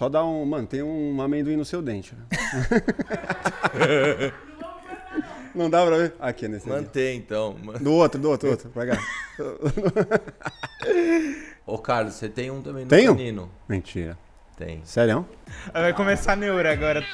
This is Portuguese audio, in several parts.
só dá um. Mano, tem um amendoim no seu dente. Não dá pra ver? Aqui, nesse aqui. Mantém, então. Do outro, do outro, do outro. Vai cá. Ô, Carlos, você tem um também no Tenho? canino? Mentira. Tem. Sério? Vai começar a neura agora.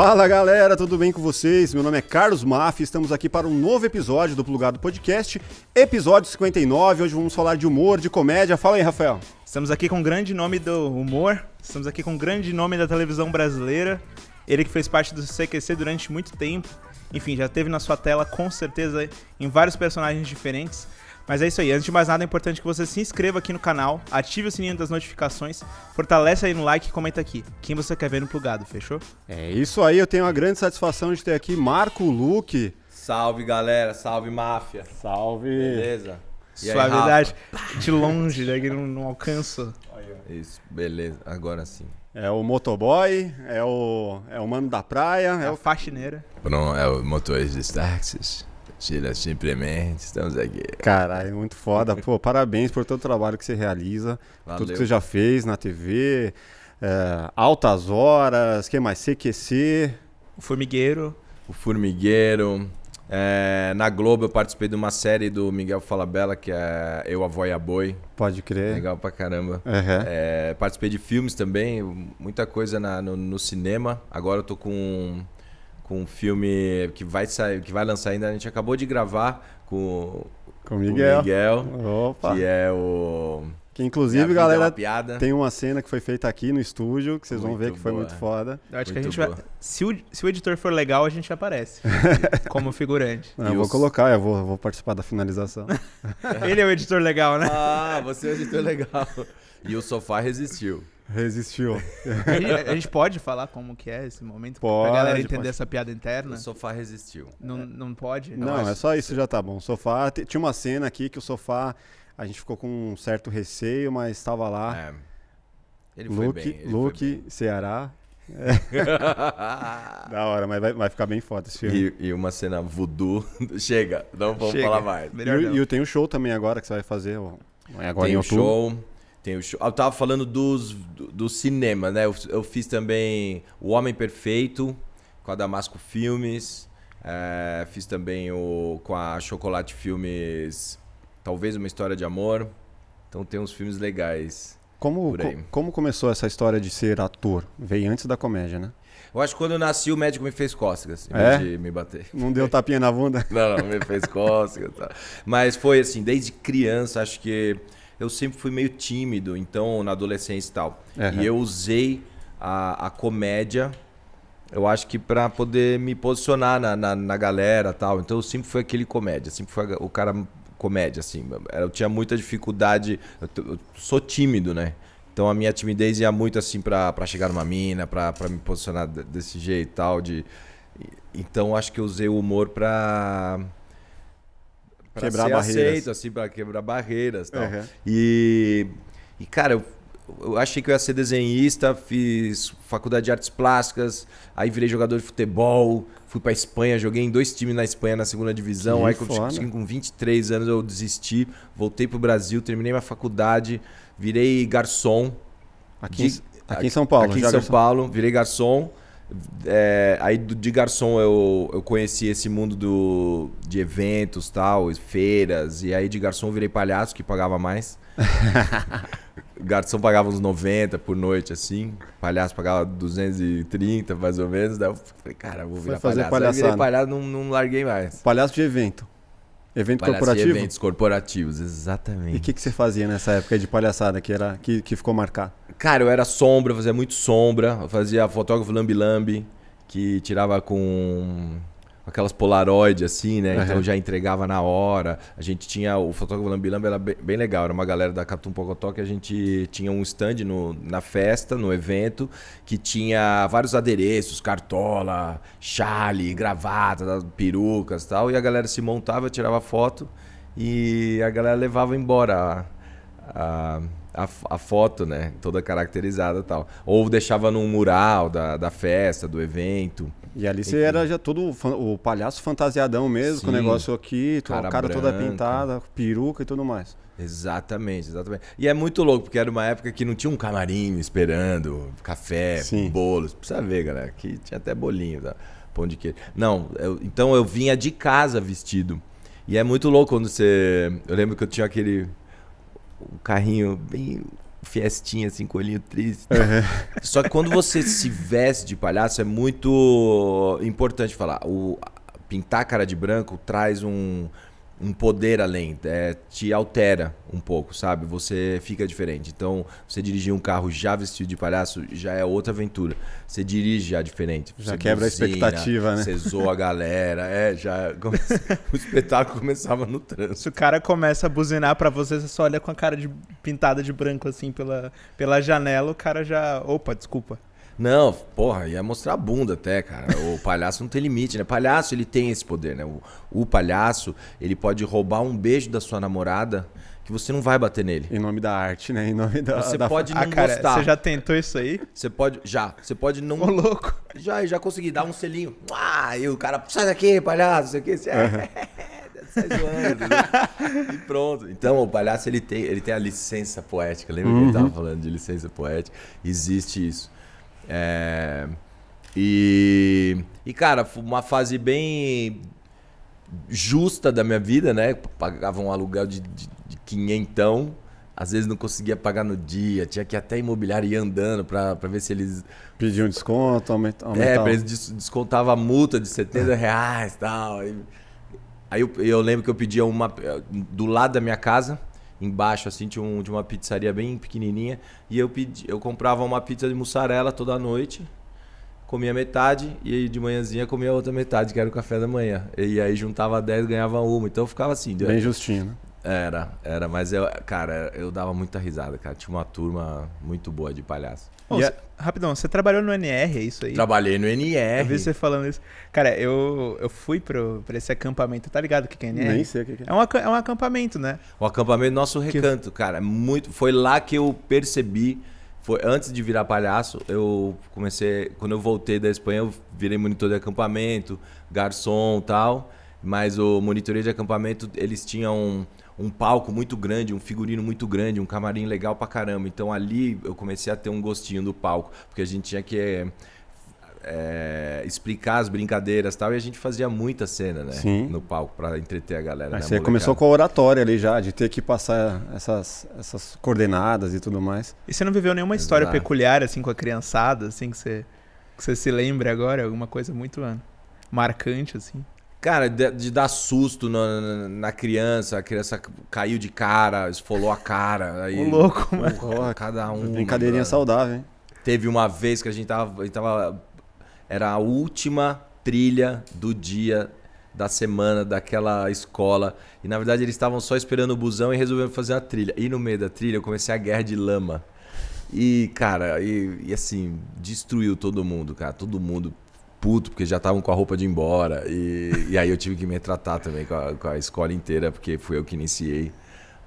Fala galera, tudo bem com vocês? Meu nome é Carlos Maff, estamos aqui para um novo episódio do Plugado Podcast, episódio 59. Hoje vamos falar de humor, de comédia. Fala aí, Rafael. Estamos aqui com um grande nome do humor, estamos aqui com um grande nome da televisão brasileira. Ele que fez parte do CQC durante muito tempo. Enfim, já teve na sua tela com certeza em vários personagens diferentes. Mas é isso aí, antes de mais nada é importante que você se inscreva aqui no canal, ative o sininho das notificações, fortalece aí no like e comenta aqui quem você quer ver no plugado, fechou? É isso aí, eu tenho a grande satisfação de ter aqui Marco Luque. Salve, galera. Salve, máfia. Salve. Beleza? E aí, Suavidade, de longe, né, que não, não alcanço. Rafa? Isso, beleza. Agora sim. É o motoboy, é o, é o mano da praia, É é o faxineira. Pronto, é o motorista de táxis. Tira simplesmente, estamos aqui. Caralho, muito foda. Pô, parabéns por todo o trabalho que você realiza, Valeu. tudo que você já fez na TV, é, Altas Horas, que mais? CQC. O formigueiro. O Formigueiro. É, na Globo eu participei de uma série do Miguel Falabella, que é Eu, a Vó e a Boi. Pode crer. Legal pra caramba. Uhum. É, participei de filmes também, muita coisa na- no, no cinema. Agora eu tô com, com um filme que vai sair, que vai lançar ainda. A gente acabou de gravar com, Com com o o Miguel. Miguel, Opa. que é o. Que inclusive, é galera, uma piada. tem uma cena que foi feita aqui no estúdio, que vocês vão Muito ver que foi boa. muito foda. Eu acho que a Muito gente vai. boa. Se o, se o editor for legal, a gente aparece. como figurante. Não, eu vou os- colocar, eu vou, vou participar da finalização. Ele é o editor legal, né? Ah, você é um editor legal. E o sofá resistiu. Resistiu. A gente, a gente pode falar como que é esse momento? Pode, pra galera entender pode. essa piada O interna? sofá resistiu. Não, não pode? Não, acho é só isso já tá bom. O sofá, tinha uma cena aqui que o sofá, a gente ficou com um certo receio, mas estava lá. É. Ele foi Luke, bem. ele foi Luke, Ceará. bem. Da hora, mas vai, vai ficar bem foda esse filme. e, e uma cena voodoo. Chega, não vamos Chega. falar mais. E, Melhor o- não. e o- tem o show também agora que você vai fazer. ó, é agora tem em o outubro. show. Tem o show. Ah, Eu tava falando dos, do, do cinema, né? Eu, eu fiz também O Homem Perfeito com a Damasco Filmes. É, fiz também o com a Chocolate Filmes Talvez uma História de Amor. Então tem uns filmes legais. Como, Por aí. co- como começou essa história de ser ator? Veio antes da comédia, né? Eu acho que quando eu nasci o médico me fez cócegas em É? vez de me bater. Não deu tapinha na bunda? Não, não, me fez cócegas. Tá. Mas foi assim, desde criança, acho que eu sempre fui meio tímido, então, na adolescência e tal. Aham. E eu usei a, a comédia, eu acho que pra poder me posicionar na, na, na galera tal. Então eu sempre fui aquele comédia, sempre fui o cara comédia, assim. Eu tinha muita dificuldade, eu, eu sou tímido, né? Então a minha timidez ia muito assim pra, pra chegar numa mina, pra, pra me posicionar de- desse jeito e tal. De, então acho que eu usei o humor pra. Pra Quebrar ser barreiras. aceito, assim, pra quebrar barreiras e tal. Aham. E, e, cara, eu, eu achei que eu ia ser desenhista, fiz faculdade de artes plásticas, aí virei jogador de futebol, fui pra Espanha, joguei em dois times na Espanha na segunda divisão. Que aí quando com 23 anos eu desisti, voltei pro Brasil, terminei minha faculdade, virei garçom. Aqui, em- De- aqui em São Paulo. Aqui em São garçom. Paulo, virei garçom. É, aí de garçom eu, eu conheci esse mundo do, de eventos tal, feiras. E aí de garçom eu virei palhaço, que pagava mais. garçom pagava uns 90 por noite, assim. Palhaço pagava 230, mais ou menos. Daí eu falei, cara, eu vou virar fazer palhaço. Aí virei palhaçada. palhaço, não, não larguei mais. Palhaço de evento. Evento Palhaço corporativo? eventos corporativos, E exatamente. o que, que você fazia nessa época de palhaçada que, era, que, que ficou marcado? Cara, eu era sombra, eu fazia muito sombra. Eu fazia fotógrafo lambi-lambi, que tirava com aquelas polaroid assim, né? Então Aham. eu já entregava na hora. A gente tinha o fotógrafo lambi-lambi era bem, bem legal, era uma galera da Catum Pocotó que a gente tinha um stand no, na festa, no evento, que tinha vários adereços, cartola, chale, gravata, perucas, e tal, e a galera se montava, tirava foto e a galera levava embora a, a, a foto, né? Toda caracterizada e tal. Ou deixava num mural da, da festa, do evento. E ali você era já todo o palhaço fantasiadão mesmo, com o Sim. negócio aqui, Cara cara toda pintada, peruca e tudo mais. Exatamente, exatamente. E é muito louco, porque era uma época que não tinha um camarim esperando, café, Sim. bolos. Precisa ver, galera. Aqui tinha até bolinho, tá? pão de queijo. Não, eu- então eu vinha de casa vestido. E é muito louco quando você. Eu lembro que eu tinha aquele. Um carrinho bem fiestinha, assim, com olhinho triste. Só que quando você se veste de palhaço é muito importante falar. O, pintar a cara de branco traz um, um poder além, é, te altera um pouco, sabe? Você fica diferente. Então, você dirigir um carro já vestido de palhaço já é outra aventura. Você dirige já diferente. Já Você quebra a expectativa, né? Você zoa a galera, é, já o espetáculo começava no trânsito. Se o cara começa a buzinar pra você, você só olha com a cara de, pintada de branco assim pela, pela janela, o cara já. Opa, desculpa. Não, porra, ia mostrar a bunda até, cara. O palhaço não tem limite, né? Palhaço, ele tem esse poder, né? O, o palhaço, ele pode roubar um beijo da sua namorada que você não vai bater nele. Em nome da arte, né? Em nome da. Você da- pode não ah, cara, gostar. você já tentou isso aí? Você pode, já, você pode não... Ô, louco. Já, já consegui dar um selinho. Ah, e o cara, sai daqui, palhaço, isso aqui, você... Sai zoando, né? E pronto. Então, o palhaço, ele tem, ele tem a licença poética. Lembra que ele tava falando de licença poética? Existe isso. É... E... E, cara, foi uma fase bem justa da minha vida, né? Pagava um aluguel de, de, de quinhentão. Às vezes não conseguia pagar no dia, tinha que ir até imobiliário ir andando pra, pra ver se eles Pedir um desconto, aumenta, é, aumentar. pra eles des- descontavam a multa de 70 reais e tal. Aí, aí eu, eu lembro que eu pedia uma. Do lado da minha casa, embaixo, assim, tinha, um, tinha uma pizzaria bem pequenininha. E eu, pedi, eu comprava uma pizza de mussarela toda noite, comia metade, e aí de manhãzinha comia a outra metade, que era o café da manhã. E aí juntava 10, ganhava uma. Então eu ficava assim. Bem justinho, né? Era, era, mas eu, cara, eu dava muita risada, cara. Tinha uma turma muito boa de palhaço. E cê- rapidão, você trabalhou no NR, é isso aí? Trabalhei no NR. Eu vi você falando isso. Cara, eu, eu fui pro, pra esse acampamento, tá ligado o que que é NR? Nem sei o que, que é. É um, é um acampamento, né? O acampamento Nosso Recanto, cara, é muito. Foi lá que eu percebi. Foi antes de virar palhaço, eu comecei. Quando eu voltei da Espanha, eu virei monitor de acampamento, garçom, tal. Mas o monitoria de acampamento, eles tinham um, palco muito grande, um figurino muito grande, um camarim legal pra caramba. Então ali eu comecei a ter um gostinho do palco, porque a gente tinha que é, explicar as brincadeiras e tal, e a gente fazia muita cena, né? Sim. No palco pra entreter a galera. Aí né, você molecada. começou com a oratória ali já, de ter que passar essas, essas coordenadas e tudo mais. E você não viveu nenhuma história Exato. peculiar, assim, com a criançada, assim, que você, que você se lembre agora? Alguma coisa muito mano, marcante, assim? Cara, de, de dar susto na, na- na criança, a criança caiu de cara, esfolou a cara. Aí, Ô, louco, mano. Cada um. Brincadeirinha né? saudável, hein? Teve uma vez que a gente tava, a gente tava. Era a última trilha do dia da semana daquela escola. E na verdade eles estavam só esperando o busão e resolveram fazer a trilha. E no meio da trilha eu comecei a guerra de lama. E, cara, e, e assim, destruiu todo mundo, cara. Todo mundo puto, porque já estavam com a roupa de ir embora. E, e aí eu tive que me tratar também com a, com a escola inteira, porque fui eu que iniciei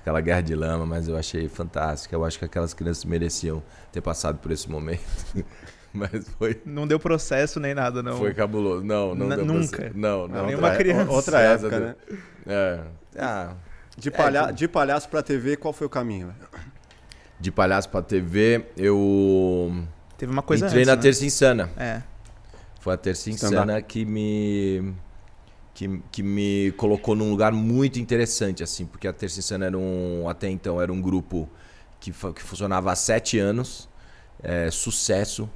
aquela guerra de lama, mas eu achei fantástico. Eu acho que aquelas crianças mereciam ter passado por esse momento. mas foi, Não deu processo nem nada, não. foi cabuloso. Não, não N- deu nunca. ser. Não, não. Nenhuma outra, criança. outra época, né? É. Ah, De, palha É, de palhaço pra TV, qual foi o caminho? de palhaço pra TV, eu Teve uma coisa entrei antes, na né? Terça Insana. É. Foi a Terça. Insana que me que, que me colocou num lugar muito interessante assim, porque a Terça Insana era um até então era um grupo que, que funcionava há sete anos, é, sucesso,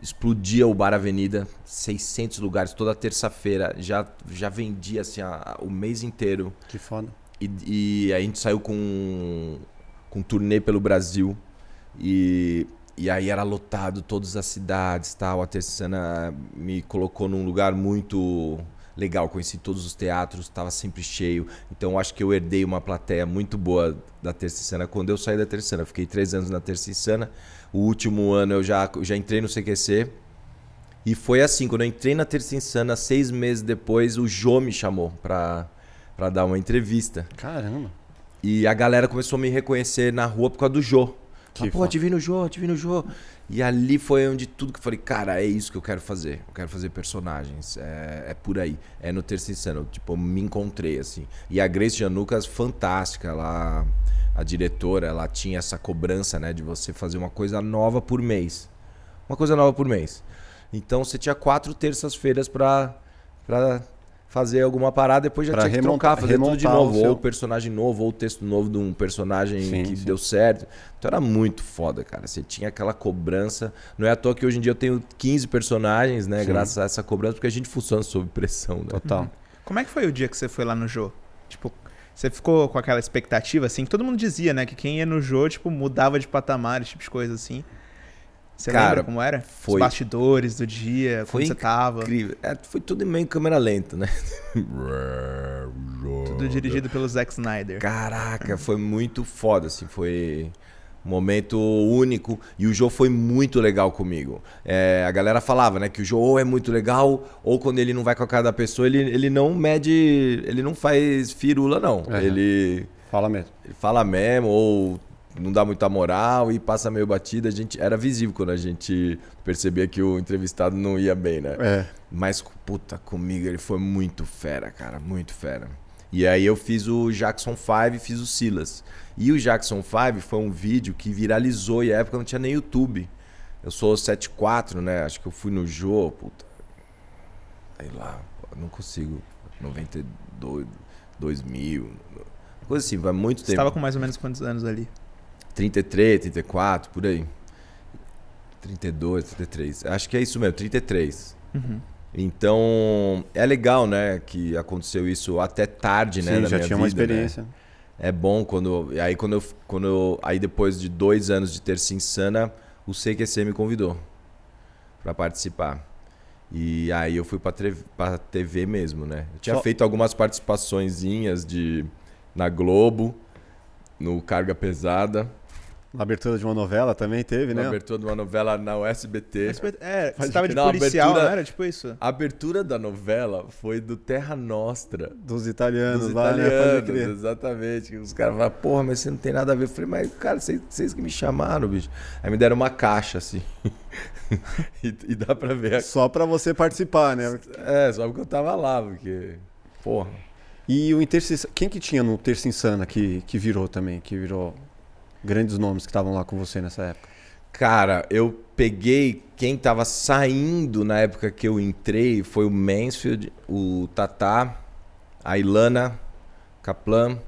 explodia o Bar Avenida, 600 lugares toda terça-feira, já já vendia assim a- o mês inteiro. Que foda. E, e a gente saiu com, com um turnê pelo Brasil. E, e aí era lotado todas as cidades tal. A Terceira me colocou num lugar muito legal. Conheci todos os teatros, estava sempre cheio. Então eu acho que eu herdei uma plateia muito boa da Terceira quando eu saí da Terceira. Fiquei três anos na Terceira. O último ano eu já, já entrei no CQC. E foi assim, quando eu entrei na Terça Insana, seis meses depois, o Jô me chamou pra, pra dar uma entrevista. Caramba. E a galera começou a me reconhecer na rua por causa do Jô. Que ah, pô, te vi no Jô, te vi no Jô. E ali foi onde tudo que eu falei, cara, é isso que eu quero fazer. Eu quero fazer personagens. É, é por aí. É no Terça Insano. Tipo, eu me encontrei, assim. E a Grace Janucas, fantástica. Ela, a diretora, ela tinha essa cobrança, né? De você fazer uma coisa nova por mês. Uma coisa nova por mês. Então você tinha quatro terças-feiras pra, pra fazer alguma parada, depois já pra tinha que trocar, fazer tudo de novo. Ou personagem novo, ou texto novo de um personagem sim, que sim. deu certo. Então era muito foda, cara. Você tinha aquela cobrança. Não é à toa que hoje em dia eu tenho 15 personagens, né? Sim. Graças a essa cobrança, porque a gente funciona sob pressão, né? Total. Como é que foi o dia que você foi lá no Jô? Tipo, você ficou com aquela expectativa, assim, que todo mundo dizia, né? Que quem ia no Jô, tipo, mudava de patamar, esse tipo de coisa, assim. Você Cara, lembra como era? Foi. Os bastidores do dia, foi como você tava. Incrível. É, foi tudo meio em câmera lenta, né? tudo dirigido pelo Zack Snyder. Caraca, foi muito foda, assim, foi um momento único e o Joe foi muito legal comigo. É, a galera falava, né, que o Joe ou é muito legal ou quando ele não vai com a cara da pessoa, ele, ele não mede, ele não faz firula não. É. Ele fala mesmo. Ele fala mesmo ou não dá muita moral e passa meio batida. A gente era visível quando a gente percebia que o entrevistado não ia bem, né? É. Mas puta, comigo ele foi muito fera, cara, muito fera. E aí eu fiz o Jackson 5 e fiz o Silas. E o Jackson 5 foi um vídeo que viralizou e na época não tinha nem YouTube. Eu sou 74, né? Acho que eu fui no Jô, puta. Sei lá, não consigo. 92, 2000, coisa assim, vai muito tempo. Você estava com mais ou menos quantos anos ali? 33, 34, por aí. 32, 33. Acho que é isso mesmo, 33. Uhum. Então, é legal, né, que aconteceu isso até tarde, né, Sim, né, já tinha vida, uma experiência. Né? É bom quando aí quando eu, quando eu, aí depois de dois anos de ter se insana, o CQC me convidou para participar. E aí eu fui para TV mesmo, né? Eu tinha Só... feito algumas participaçõezinhas de na Globo, no Carga Pesada. Na abertura de uma novela também teve, né? Na abertura de uma novela na USBT. É, você estava de não, policial, abertura, não era tipo isso? A abertura da novela foi do Terra Nostra. Dos italianos dos lá, né? italianos, né? Exatamente. Os caras falaram, porra, mas você não tem nada a ver. Eu falei, mas, cara, vocês, vocês que me chamaram, bicho. Aí me deram uma caixa, assim. e, e, dá pra ver. Só pra você participar, né? É, só porque eu tava lá, porque... Porra. E o Interci... Quem que tinha no Terça Insana que, que virou também? Que virou grandes nomes que estavam lá com você nessa época? Cara, eu peguei quem estava saindo na época que eu entrei foi o Mansfield, o Tatá, a Ilana Kaplan,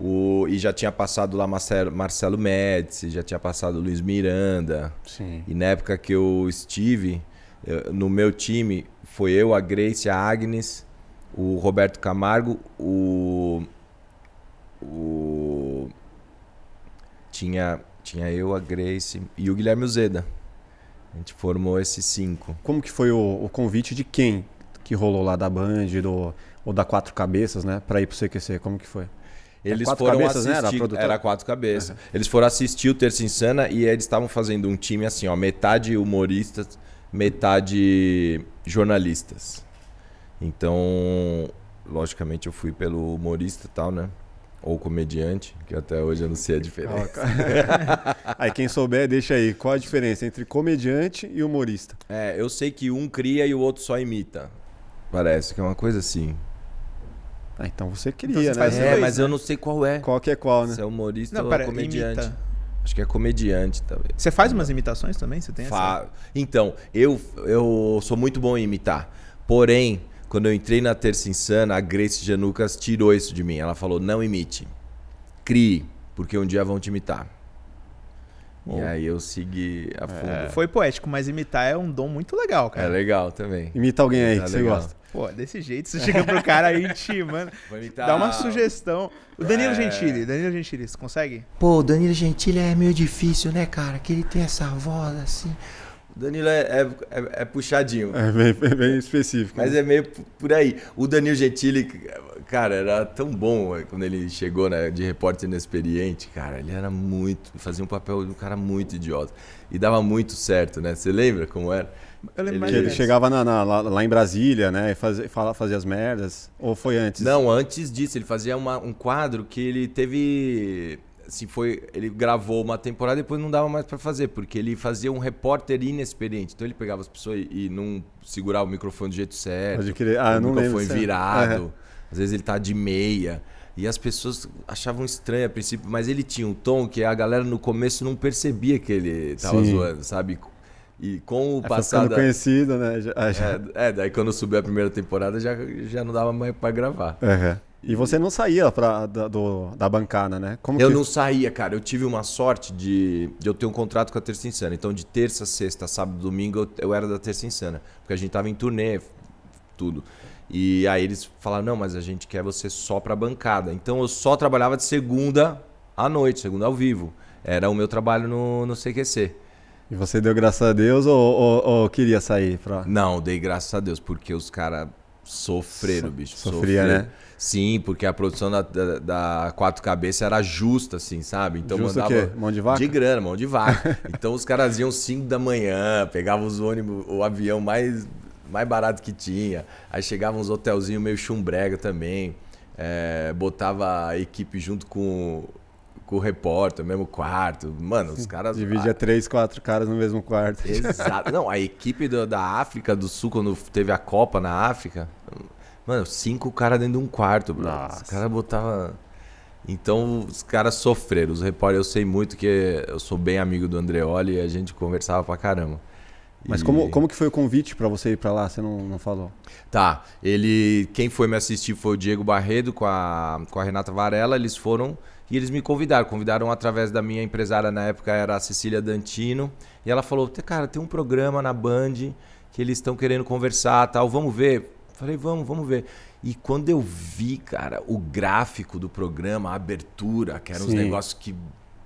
o, e já tinha passado lá Marcelo, Marcelo Médici, já tinha passado Luiz Miranda. Sim. E na época que eu estive, eu, no meu time, foi eu, a Grace, a Agnes, o Roberto Camargo, o, o tinha, tinha eu, a Grace e o Guilherme Uzeda. A gente formou esses cinco. Como que foi o, o convite de quem que rolou lá da Band do, ou da Quatro Cabeças, né, para ir pro CQC? Como que foi? Eles quatro foram cabeças, assistir, né? era, era, quatro cabeças. Uhum. Eles foram assistir o Terça Insana e eles estavam fazendo um time assim, ó, metade humoristas, metade jornalistas. Então, logicamente eu fui pelo humorista e tal, né? Ou comediante, que até hoje eu não sei a diferença. aí quem souber, deixa aí. Qual a diferença entre comediante e humorista? É, eu sei que um cria e o outro só imita. Parece que é uma coisa assim. Ah, então você cria, então você né? É, dois, mas né? eu não sei qual é. Qual que é qual, né? Se é humorista não, ou pera, comediante. Imita. Acho que é comediante, talvez. Você faz umas imitações também? Você tem Fa... essa? Então, eu, eu sou muito bom em imitar. Porém, quando eu entrei na Terça Insana, a Grace Janucas tirou isso de mim. Ela falou: não imite. Crie, porque um dia vão te imitar. Bom. E aí eu segui a fundo. É. Foi poético, mas imitar é um dom muito legal, cara. É legal também. Imita alguém aí que você gosta. Pô, desse jeito, você chega pro cara aí te, mano. Dá uma sugestão. O Danilo é... Gentili, Danilo Gentili, você consegue? Pô, o Danilo Gentili é meio difícil, né, cara? Que ele tem essa voz assim. Danilo é, é, é, é puxadinho. É bem, é bem específico. Mas né? é meio por aí. O Danilo Gentili, cara, era tão bom quando ele chegou né, de repórter inexperiente. Cara, ele era muito. Fazia um papel de um cara muito idiota. E dava muito certo, né? Você lembra como era? Eu lembro ele, ele chegava na, na, lá, lá, em Brasília, né? E fazia, fazia as merdas. Ou foi antes? Não, antes disso. Ele fazia uma, um quadro que ele teve assim, foi, ele gravou uma temporada e depois não dava mais pra fazer, porque ele fazia um repórter inexperiente. Então ele pegava as pessoas e, e não segurava o microfone do jeito certo. Pode crer. Ah, o não lembro. microfone disso. virado. Aham. Às vezes ele tá de meia. E as pessoas achavam estranho a princípio, mas ele tinha um tom que a galera no começo não percebia que ele tava Sim. zoando, sabe? E com o foi passado. conhecido, né? Já- já- É, é, daí quando subiu a primeira temporada já, já não dava mais pra gravar. Aham. E você não saía pra, da, do- da bancada, né? Como Eu que... não saía, cara. Eu tive uma sorte de, de eu ter um contrato com a Terça Insana. Então, de terça, sexta, sábado, domingo, eu, eu era da Terça Insana. Porque a gente tava em turnê, tudo. E aí eles falaram, não, mas a gente quer você só pra bancada. Então, eu só trabalhava de segunda à noite, segunda ao vivo. Era o meu trabalho no, no CQC. E você deu graças a Deus ou, ou- ou queria sair pra... Não, dei graças a Deus, porque os caras sofreram, So- bicho. sofria, sofreram. né? Sim, porque a produção da, da, da Quatro Cabeças era justa, assim, sabe? Então Justo o mandava. quê? Mão de vaca? De grana, mão de vaca. então os caras iam 5 da manhã, pegavam os ônibus, o avião mais, mais barato que tinha. Aí chegavam uns hotelzinhos meio chumbrega também. É, botava a equipe junto com, com o repórter, mesmo quarto. Mano, os caras. Dividia três, quatro caras no mesmo quarto. Exato. Não, a equipe do- da África do Sul, quando teve a Copa na África, mano, cinco caras dentro de um quarto, bro. Nossa. Os caras botavam. Então, os caras sofreram. Os repórteres, eu sei muito que eu sou bem amigo do Andreoli e a gente conversava pra caramba. Mas E- como, como que foi o convite pra você ir pra lá? Você não, não falou. Tá, ele. Quem foi me assistir foi o Diego Barredo com a, com a Renata Varela. Eles foram e eles me convidaram. Convidaram através da minha empresária na época, era a Cecília Dantino. E ela falou: Cara, tem um programa na Band que eles estão querendo conversar tal. Vamos ver? Falei: Vamos, vamos ver. E quando eu vi, cara, o gráfico do programa, a abertura, que eram Sim. negócios que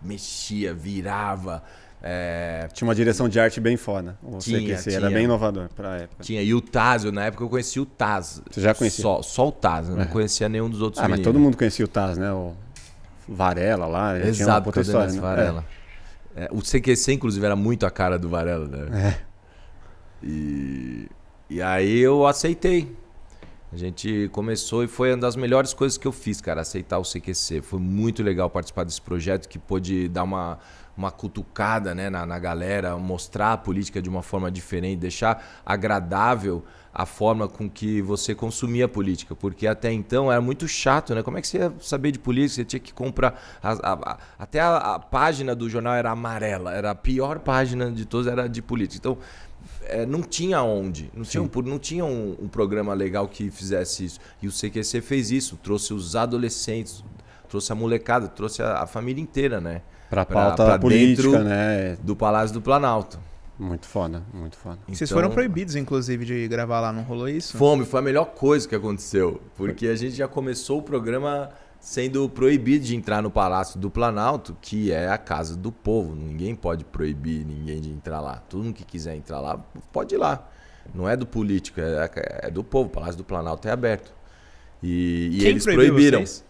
mexia, virava. é, Tinha uma direção de arte bem foda. O Tinha, CQC era tinha. bem inovador pra época. Tinha. E o Taz, eu, na época eu conheci o Taz. Você já conhecia? Só, só o Taz, eu não É. conhecia nenhum dos outros Ah, mas meninos. todo mundo conhecia o Taz, né? O Varela lá. tinha Exato, Denis história, né? Varela. É, o CQC, inclusive, era muito a cara do Varela, né? É. E, e aí eu aceitei. A gente começou e foi uma das melhores coisas que eu fiz, cara, aceitar o CQC. Foi muito legal participar desse projeto que pôde dar uma, uma cutucada né, na, na galera, mostrar a política de uma forma diferente, deixar agradável a forma com que você consumia a política. Porque até então era muito chato, né? Como é que você ia saber de política? Você tinha que comprar. a- a- a- até a, página do jornal era amarela, era a pior página de todas, era de política. Então é, não tinha onde, não tinha, um, não tinha um, um programa legal que fizesse isso. E o CQC fez isso, trouxe os adolescentes, trouxe a molecada, trouxe a, a família inteira, né? Pra Pra- pauta pra política, dentro- né? Do Palácio do Planalto. Muito foda, muito foda. Vocês Então, foram proibidos, inclusive, de gravar lá, não rolou isso? Fome, foi a melhor coisa que aconteceu. Porque a gente já começou o programa sendo proibido de entrar no Palácio do Planalto, que é a casa do povo. Ninguém pode proibir ninguém de entrar lá. Todo mundo que quiser entrar lá, pode ir lá. Não é do político, é, é do povo. O Palácio do Planalto é aberto. E, e eles proibiram. vocês?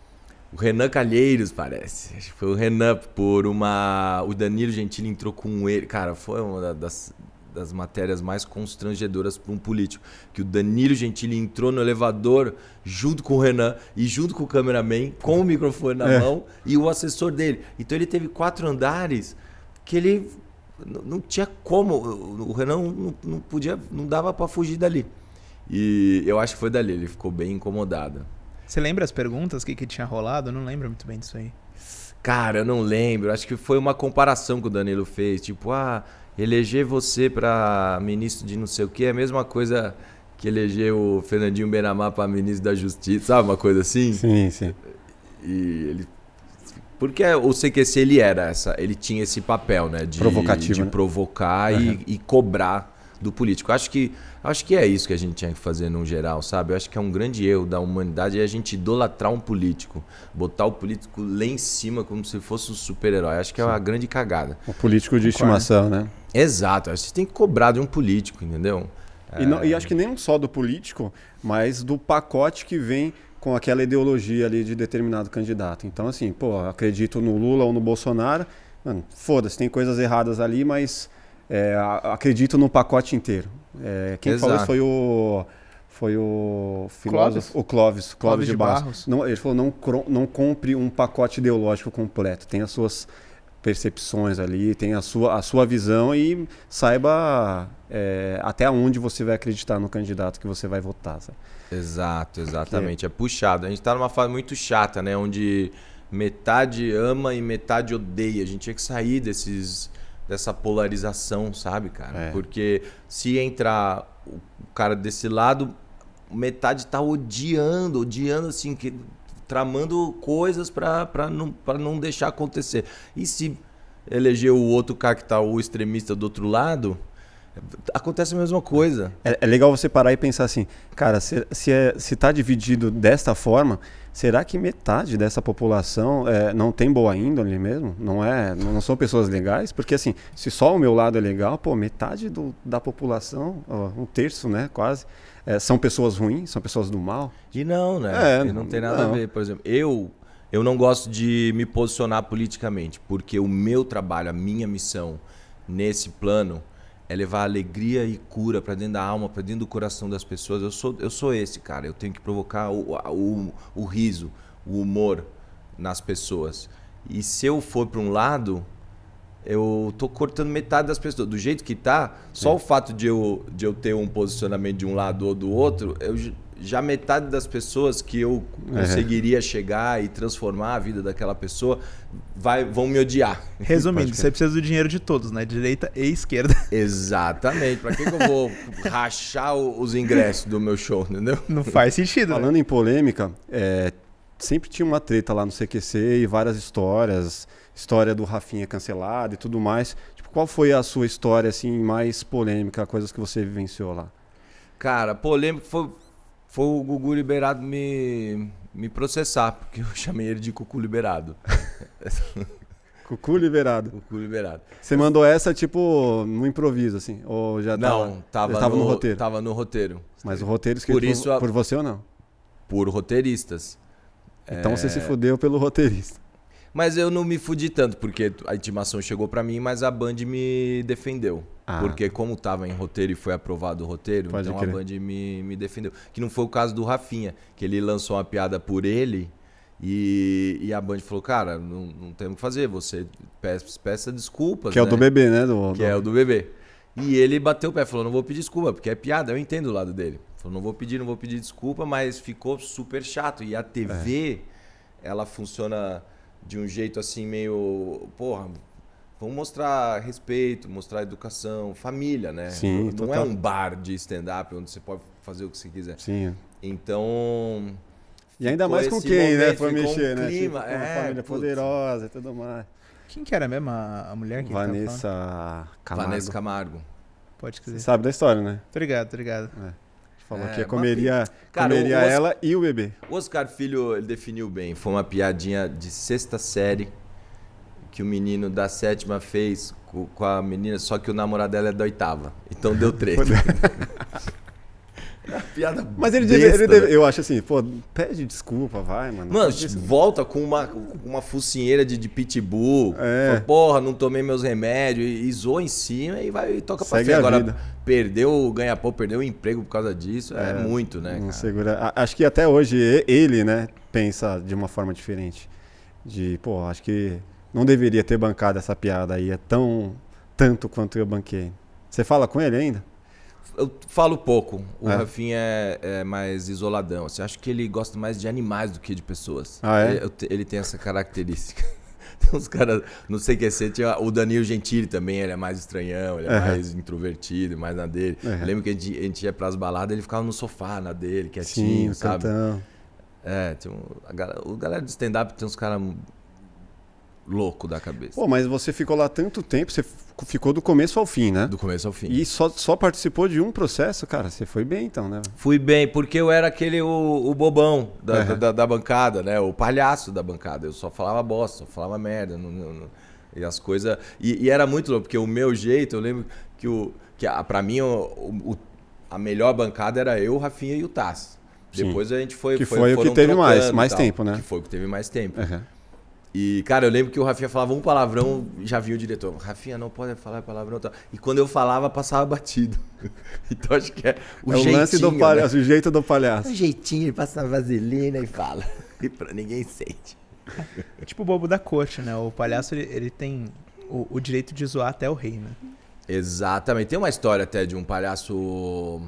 O Renan Calheiros, parece. Acho que foi o Renan por uma. O Danilo Gentili entrou com ele. Cara, foi uma da- das, das matérias mais constrangedoras para um político. Que o Danilo Gentili entrou no elevador junto com o Renan e junto com o cameraman, com o microfone na É. mão e o assessor dele. Então ele teve quatro andares que ele. Não tinha como. O Renan não, não podia. Não dava para fugir dali. E eu acho que foi dali. Ele ficou bem incomodado. Você lembra as perguntas? O que, que tinha rolado? Eu não lembro muito bem disso aí. Cara, eu não lembro. Acho que foi uma comparação que o Danilo fez. Tipo, ah, eleger você pra ministro de não sei o quê é a mesma coisa que eleger o Fernandinho Benamar pra ministro da Justiça, sabe? Uma coisa assim. Sim, sim. E ele. Porque o CQC ele era essa, ele tinha esse papel, né? De, Provocativo, de né? provocar Uhum. e, e cobrar do político. Acho que, acho que é isso que a gente tinha que fazer no geral, sabe? Eu acho que é um grande erro da humanidade é a gente idolatrar um político, botar o político lá em cima como se fosse um super-herói. Acho que é uma grande cagada. O político de Concordo. estimação, né? Exato, acho que você tem que cobrar de um político, entendeu? E, não- e acho que nem só do político, mas do pacote que vem com aquela ideologia ali de determinado candidato. Então, assim, pô, acredito no Lula ou no Bolsonaro, mano, foda-se, tem coisas erradas ali, mas é, acredito no pacote inteiro. É, quem falou isso Exato. foi o, Foi o Clóvis? filósofo, o Clóvis, Clóvis, Clóvis de de Barros. Barros. Não, ele falou, não, não compre um pacote ideológico completo. Tem as suas percepções ali, tem a sua, a sua visão e saiba é, até onde você vai acreditar no candidato que você vai votar. sabe? Exato, exatamente. É puxado. A gente tá numa fase muito chata, né? Onde metade ama e metade odeia. A gente tinha que sair desses, dessa polarização, sabe, cara? É. Porque se entrar o cara desse lado, metade tá odiando, odiando assim, que, tramando coisas pra, pra, não, pra não deixar acontecer. E se eleger o outro cara que tá o extremista do outro lado, acontece a mesma coisa. É, é legal você parar e pensar assim, cara, se, se, é, se tá dividido desta forma, será que metade dessa população é, não tem boa índole mesmo? Não é, não são pessoas legais? Porque assim, se só o meu lado é legal, pô, metade do, da população, ó, um terço, né, quase, é, são pessoas ruins, são pessoas do mal. E não, né? É, E não tem nada não. a ver. Por exemplo, eu, eu não gosto de me posicionar politicamente, porque o meu trabalho, a minha missão nesse plano é levar alegria e cura para dentro da alma, para dentro do coração das pessoas. Eu sou, eu sou esse, cara. Eu tenho que provocar o, o, o riso, o humor nas pessoas. E se eu for para um lado, eu tô cortando metade das pessoas. Do jeito que tá, só o fato de eu, de eu ter um posicionamento de um lado ou do outro, eu já metade das pessoas que eu conseguiria chegar e transformar a vida daquela pessoa vai, vão me odiar. Resumindo, você precisa do dinheiro de todos, né? Direita e esquerda. Exatamente. Pra que, que eu vou rachar os ingressos do meu show, entendeu? Não faz sentido, né? Falando em polêmica, é, sempre tinha uma treta lá no CQC e várias histórias, história do Rafinha cancelado e tudo mais. Tipo, qual foi a sua história assim mais polêmica, coisas que você vivenciou lá? Cara, polêmico foi, foi o Gugu liberado me, me processar, porque eu chamei ele de Cucu liberado. Cucu liberado. Cucu liberado. Você mandou essa tipo no improviso assim, ou já Não, tava, já tava no, roteiro? Tava no roteiro. Mas o roteiro escrito Por isso por, por você ou não? Por roteiristas. Então você se É. fudeu pelo roteirista. Mas eu não me fudi tanto, porque a intimação chegou pra mim, mas a Band me defendeu. Ah. Porque como tava em roteiro e foi aprovado o roteiro, Pode então a Band me, me defendeu. Que não foi o caso do Rafinha, que ele lançou uma piada por ele e, e a Band falou, cara, não, não tem o que fazer, você peça, peça desculpas, Que é o né? do bebê, né? Do, Que do- é o do bebê. E ele bateu o pé, falou, não vou pedir desculpa, porque é piada, eu entendo o lado dele. Falou, não vou pedir, não vou pedir desculpa, mas ficou super chato. E a TV, É. ela funciona de um jeito assim meio, porra, vamos mostrar respeito, mostrar educação, família, né? Sim, não total. é um bar de stand-up onde você pode fazer o que você quiser. Sim. Então, E ainda mais com quem, né? momento, Foi ficou um mexer, né? clima, Tipo, uma é, família putz. poderosa e tudo mais. Quem que era mesmo a, a mulher que? Vanessa Camargo. Vanessa Camargo. Pode Você dizer. sabe da história, né? Tô ligado, tô ligado. Falou É, que comeria, Cara, comeria Oscar- ela e o bebê. O Oscar Filho, ele definiu bem. Foi uma piadinha de sexta série que o menino da sétima fez co- com a menina, só que o namorado dela é da oitava. Então deu treta. É piada Mas ele, besta, deve, ele deve- né? eu acho assim, pô, pede desculpa, vai, mano. Mano, volta com uma, uma focinheira de, de pitbull. É. Fala, Porra, não tomei meus remédios. E, e zoa em cima e vai e toca pra frente. Agora, vida. perdeu o ganha-pão, perdeu o emprego por causa disso. É, muito, né, Não cara? segura. Acho que até hoje ele, né, pensa de uma forma diferente. De, pô, acho que não deveria ter bancado essa piada aí, é tão tanto quanto eu banquei. Você fala com ele ainda? Eu falo pouco. O É. Rafinha é, é mais isoladão. Você acha que ele gosta mais de animais do que de pessoas? Ah, é? Ele, ele tem essa característica. Tem uns caras, não sei o que ser, tinha o Danilo Gentili também, ele é mais estranhão, ele é mais introvertido, mais na dele. Lembro que a gente, a gente ia pras baladas, ele ficava no sofá, na dele, Sim, quietinho, o sabe? cantão. É, tem um, a galera, o galera de stand-up tem uns caras louco da cabeça. Pô, mas você ficou lá tanto tempo, você ficou do começo ao fim, né? do começo ao fim. E só, só participou de um processo, cara. Você foi bem então, né? Fui bem, porque eu era aquele o, o bobão da, Aham. da, da bancada, né? O palhaço da bancada. Eu só falava bosta, só falava merda. não- não- não- e as coisas. E, e era muito louco, porque o meu jeito, eu lembro que, o, que a, pra mim o, o- a melhor bancada era eu, o Rafinha e o Taz. Sim. Depois a gente foi. Que foi o que teve mais- mais tempo, né? Que foi o que teve mais tempo. Aham. E, cara, eu lembro que o Rafinha falava um palavrão, já vinha o diretor. Rafinha, não pode falar palavrão. Tal. E quando eu falava, passava batido. então acho que é o é o jeitinho. lance do palhaço, o jeito do palhaço. né? O jeitinho, ele passa a vaselina e fala. E pra ninguém sente. É tipo o bobo da corte, né? O palhaço, ele, ele tem o, o direito de zoar até o rei, né? Exatamente. Tem uma história até de um palhaço.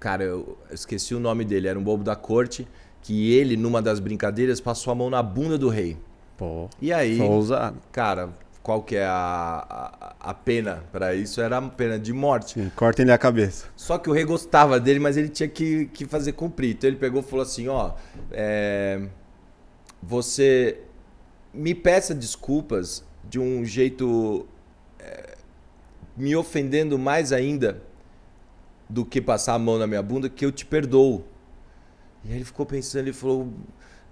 Cara, eu esqueci o nome dele, era um bobo da corte. Que ele, numa das brincadeiras, passou a mão na bunda do rei. Pô, E aí, cara, qual que é a, a, a pena pra isso? Era a pena de morte. Sim, Cortem-lhe a cabeça. Só que o rei gostava dele, mas ele tinha que, que fazer cumprir. Então ele pegou e falou assim: ó, é, você me peça desculpas de um jeito é, me ofendendo mais ainda do que passar a mão na minha bunda, que eu te perdoo. E aí ele ficou pensando, ele falou: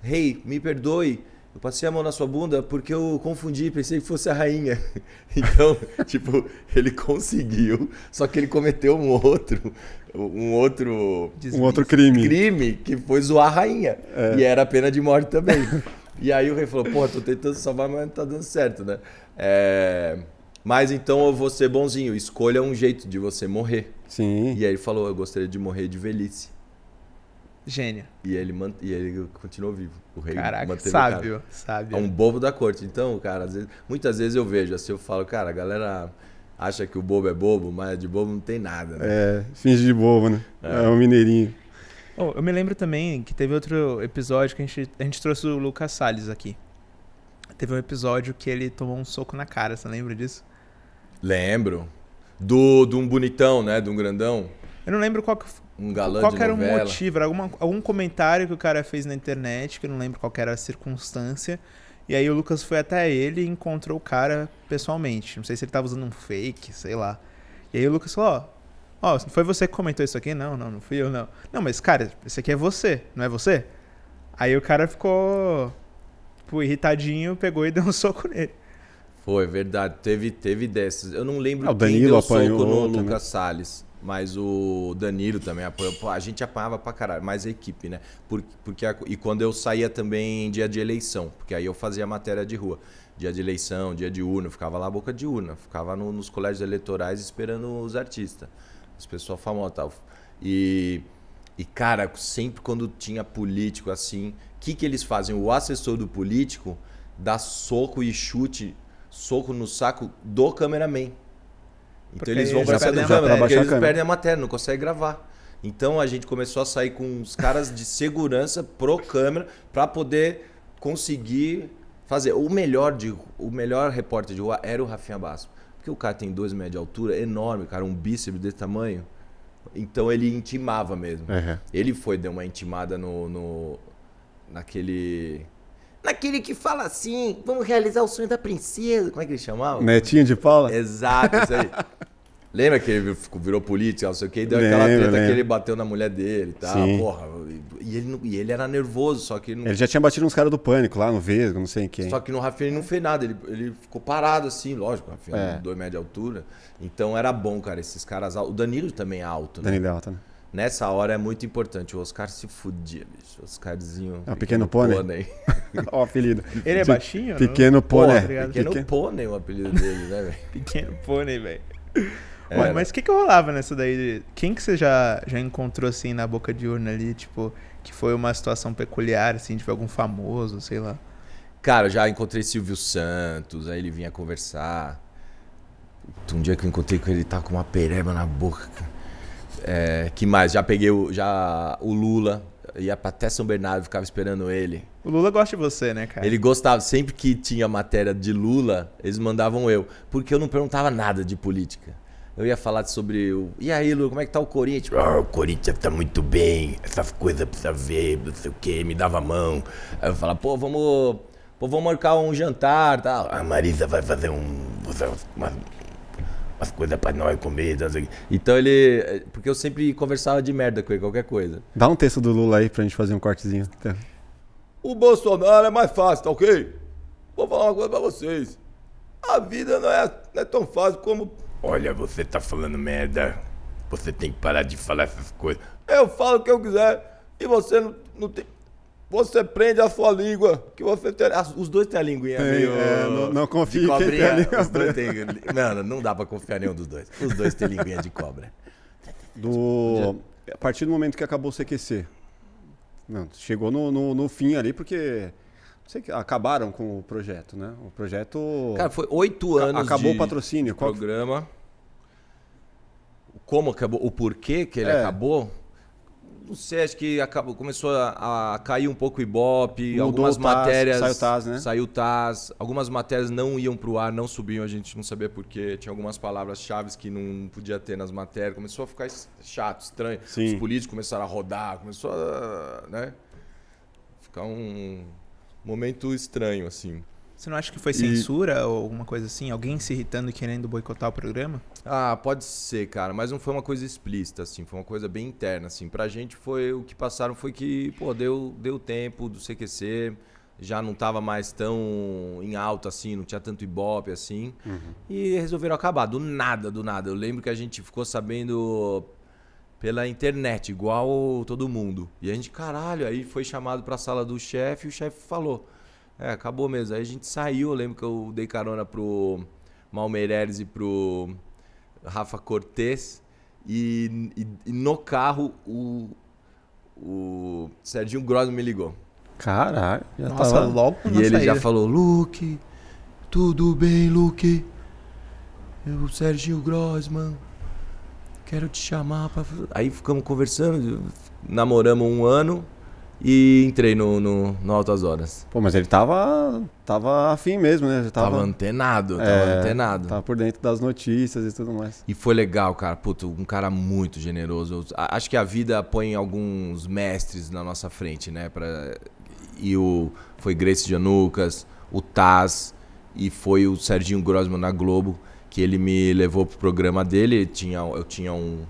Rei, me perdoe. Eu passei a mão na sua bunda porque eu confundi, pensei que fosse a rainha. Então, tipo, ele conseguiu, só que ele cometeu um outro, um outro Um outro crime. crime que foi zoar a rainha. E era pena de morte também. e aí o rei falou, pô, tô tentando salvar, mas não tá dando certo, né? É, Mas então eu vou ser bonzinho, escolha um jeito de você morrer. Sim. E aí ele falou, eu gostaria de morrer de velhice. Gênio. E ele, man... e ele continuou vivo. O rei Caraca, manteve o cara. sábio, sábio. É um bobo da corte. Então, cara, às vezes- muitas vezes eu vejo assim, eu falo, cara, a galera acha que o bobo é bobo, mas de bobo não tem nada, né? É, finge de bobo, né? É, um mineirinho. Oh, eu me lembro também que teve outro episódio que a gente, a gente trouxe o Lucas Salles aqui. Teve um episódio que ele tomou um soco na cara, você lembra disso? Lembro. Do, de um bonitão, né? De um grandão. Eu não lembro qual, que, Um galã qual de que era o novela. motivo, era alguma, algum comentário que o cara fez na internet, que eu não lembro qual era a circunstância. E aí o Lucas foi até ele e encontrou o cara pessoalmente. Não sei se ele tava usando um fake, sei lá. E aí o Lucas falou, ó, ó, foi você que comentou isso aqui? Não, não, não fui eu, não. Não, mas cara, esse aqui é você, não é você? Aí o cara ficou, tipo, irritadinho, pegou e deu um soco nele. Foi, verdade. Teve, teve dessas. Eu não lembro Ah, o quem deu soco apanhou no também. Lucas Salles. Mas o Danilo também apanhou. Pô, a gente apanhava pra caralho, mais a equipe, né? Por- Porque, a- e quando eu saía também em dia de eleição, porque aí eu fazia matéria de rua. Dia de eleição, dia de urna, ficava lá boca de urna. Ficava no- nos colégios eleitorais esperando os artistas, as pessoas famosas tal. E, e, cara, sempre quando tinha político assim, o que, que eles fazem? O assessor do político dá soco e chute, soco no saco do cameraman. Então Porque eles vão pra cima perdem do a câmera, porque eles perdem a matéria, não conseguem gravar. Então a gente começou a sair com os caras de segurança pro câmera para poder conseguir fazer. O melhor de o melhor repórter de rua era o Rafinha Basso. Porque o cara tem dois metros de altura, enorme, cara, um bíceps desse tamanho. Então ele intimava mesmo. É. Ele foi, deu uma intimada no, no. naquele. Naquele que fala assim, vamos realizar o sonho da princesa. Como é que ele chamava? Netinho de Paula? Exato, isso aí. Lembra que ele virou político, não sei o que, e deu aquela Lembro, treta que ele bateu na mulher dele e tal. Sim. Porra, e ele, e ele era nervoso, só que, não, Ele já tinha batido uns caras do pânico lá no Vesgo, não sei em quem. só que no Rafinha ele não fez nada, ele, ele ficou parado assim, lógico, o Rafinha É. dois metros de altura. Então era bom, cara, esses caras altos. O Danilo também é alto, né? Danilo Alta, né? Nessa hora é muito importante. O Oscar se fudia, bicho. O Oscarzinho. É o pequeno pônei? Ó, o apelido. Ele é De- baixinho? não? Pequeno Pô, pônei. obrigado. pequeno Pequeno- pônei o apelido dele, né, velho? Pequeno pônei, velho. Ué, Mas o que que rolava nessa daí? de- Quem que você já, já encontrou, assim, na boca de urna ali, tipo, que foi uma situação peculiar, assim, tipo, algum famoso, sei lá? Cara, eu já encontrei Silvio Santos, aí ele vinha conversar. Um dia que eu encontrei com ele, ele tava com uma pereba na boca. cara. É, que mais? Já peguei o, já, o Lula, ia pra até São Bernardo, ficava esperando ele. O Lula gosta de você, né, cara? Ele gostava, sempre que tinha matéria de Lula, eles mandavam eu, porque eu não perguntava nada de política. Eu ia falar sobre o. E aí, Lula, como é que tá o Corinthians? Ah, o Corinthians tá muito bem, essas coisas precisa ver, não sei o quê, me dava a mão. Aí eu falava, pô, vamos. Pô, vamos marcar um jantar tal. A Marisa vai fazer um. Umas, umas coisas pra nós comer. não sei o quê. Então ele. Porque eu sempre conversava de merda com ele, qualquer coisa. Dá um texto do Lula aí pra gente fazer um cortezinho. O Bolsonaro é mais fácil, tá ok? Vou falar uma coisa pra vocês. A vida não é, não é tão fácil como. Olha, você tá falando merda. Você tem que parar de falar essas coisas. Eu falo o que eu quiser e você não, não tem. Você prende a sua língua, que você tem... Os dois têm a linguinha Tem, meio... é, não- não confie de em quem tem a cobrinha. língua Os dois têm... Mano, não dá pra confiar em nenhum dos dois. Os dois têm linguinha de cobra. Do, a partir do momento que acabou o CQC. Não, chegou no, no, no fim ali, porque não sei, que- acabaram com o projeto, né? O projeto Cara, foi oito anos acabou de, o patrocínio. de Qual- programa. Como acabou, o porquê que ele É. acabou, não sei, acho que acabou, começou a, a cair um pouco o Ibope, Mudou algumas o TAS, matérias... saiu o TAS, né? Saiu o TAS, algumas matérias não iam pro ar, não subiam, a gente não sabia porquê, tinha algumas palavras-chave que não podia ter nas matérias, começou a ficar chato, estranho. Sim. Os políticos começaram a rodar, começou a, né, ficar um momento estranho, assim. Você não acha que foi censura ou alguma coisa assim? Alguém se irritando e querendo boicotar o programa? Ah, pode ser, cara, mas não foi uma coisa explícita, assim, foi uma coisa bem interna, assim. Pra gente foi, o que passaram foi que, pô, deu, deu tempo do CQC, já não tava mais tão em alta, assim, não tinha tanto ibope, assim, e resolveram acabar, do nada, do nada. Eu lembro que a gente ficou sabendo pela internet, igual todo mundo. E a gente, caralho, aí foi chamado pra sala do chefe e o chefe falou, é, acabou mesmo. Aí a gente saiu, eu lembro que eu dei carona pro Malmeireles e pro Rafa Cortez e, e- e no carro o, o Serginho Grosso me ligou. Caralho, já Nossa, tava... logo E na ele já saída. falou, Luke, Tudo bem, Luke? Eu, Serginho Grossman. Quero te chamar pra. aí ficamos conversando, namoramos um ano e entrei no, no, no Altas Horas. Pô, mas ele tava, tava afim mesmo, né? Já Tava, tava, antenado, tava É, antenado. tava por dentro das notícias e tudo mais. E foi legal, cara. Puto, um cara muito generoso. Eu Acho que a vida põe alguns mestres na nossa frente, né? Pra... E o... foi Grace Janucas, o Taz e foi o Serginho Grossman na Globo, que ele me levou pro programa dele. Tinha, eu tinha um,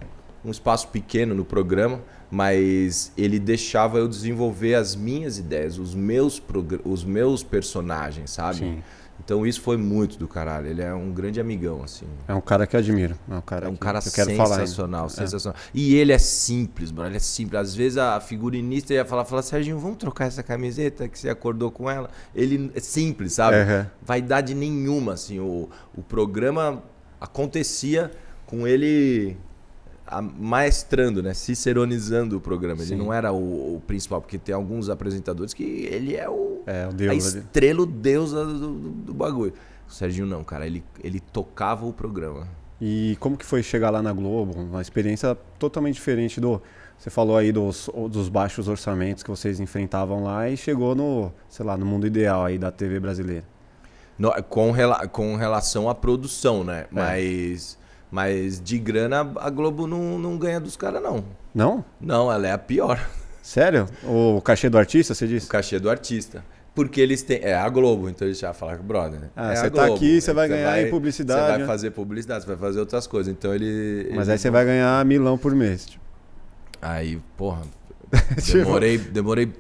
um espaço pequeno no programa, mas ele deixava eu desenvolver as minhas ideias, os meus, os meus personagens, sabe? Sim. Então isso foi muito do caralho. Ele é um grande amigão, assim. É um cara que eu admiro. É um cara, É um cara que eu quero falar. ainda. sensacional, sensacional. E ele é simples, mano. Ele é simples. Às vezes a figurinista ia falar, falar, Serginho, vamos trocar essa camiseta que você acordou com ela. Ele é simples, sabe? Aham. Vaidade nenhuma, assim. O, o programa acontecia com ele maestrando, né? Ciceronizando o programa. Sim. Ele não era o, o principal, porque tem alguns apresentadores que ele é o, É, o a Deus ali. estrela, o deus do, do- do bagulho. O Serginho não, cara. Ele, ele tocava o programa. E como que foi chegar lá na Globo? Uma experiência totalmente diferente do. Você falou aí dos, dos baixos orçamentos que vocês enfrentavam lá e chegou no, sei lá, no mundo ideal aí da TV brasileira. No- com, rela- com relação à produção, né? É. Mas, mas de grana a Globo não, não ganha dos caras, não. Não? Não, ela é a pior. Sério? O cachê do artista, você O disse? cachê do artista. Porque eles têm. É a Globo, então eles já falam, brother. né? Ah, é você tá aqui, você vai ganhar em Você publicidade, vai né? fazer publicidade, você vai fazer outras coisas. Então ele. Mas ele- aí você vai ganhar milão por mês. Tipo. Aí, porra. Tipo- Demorei, demorei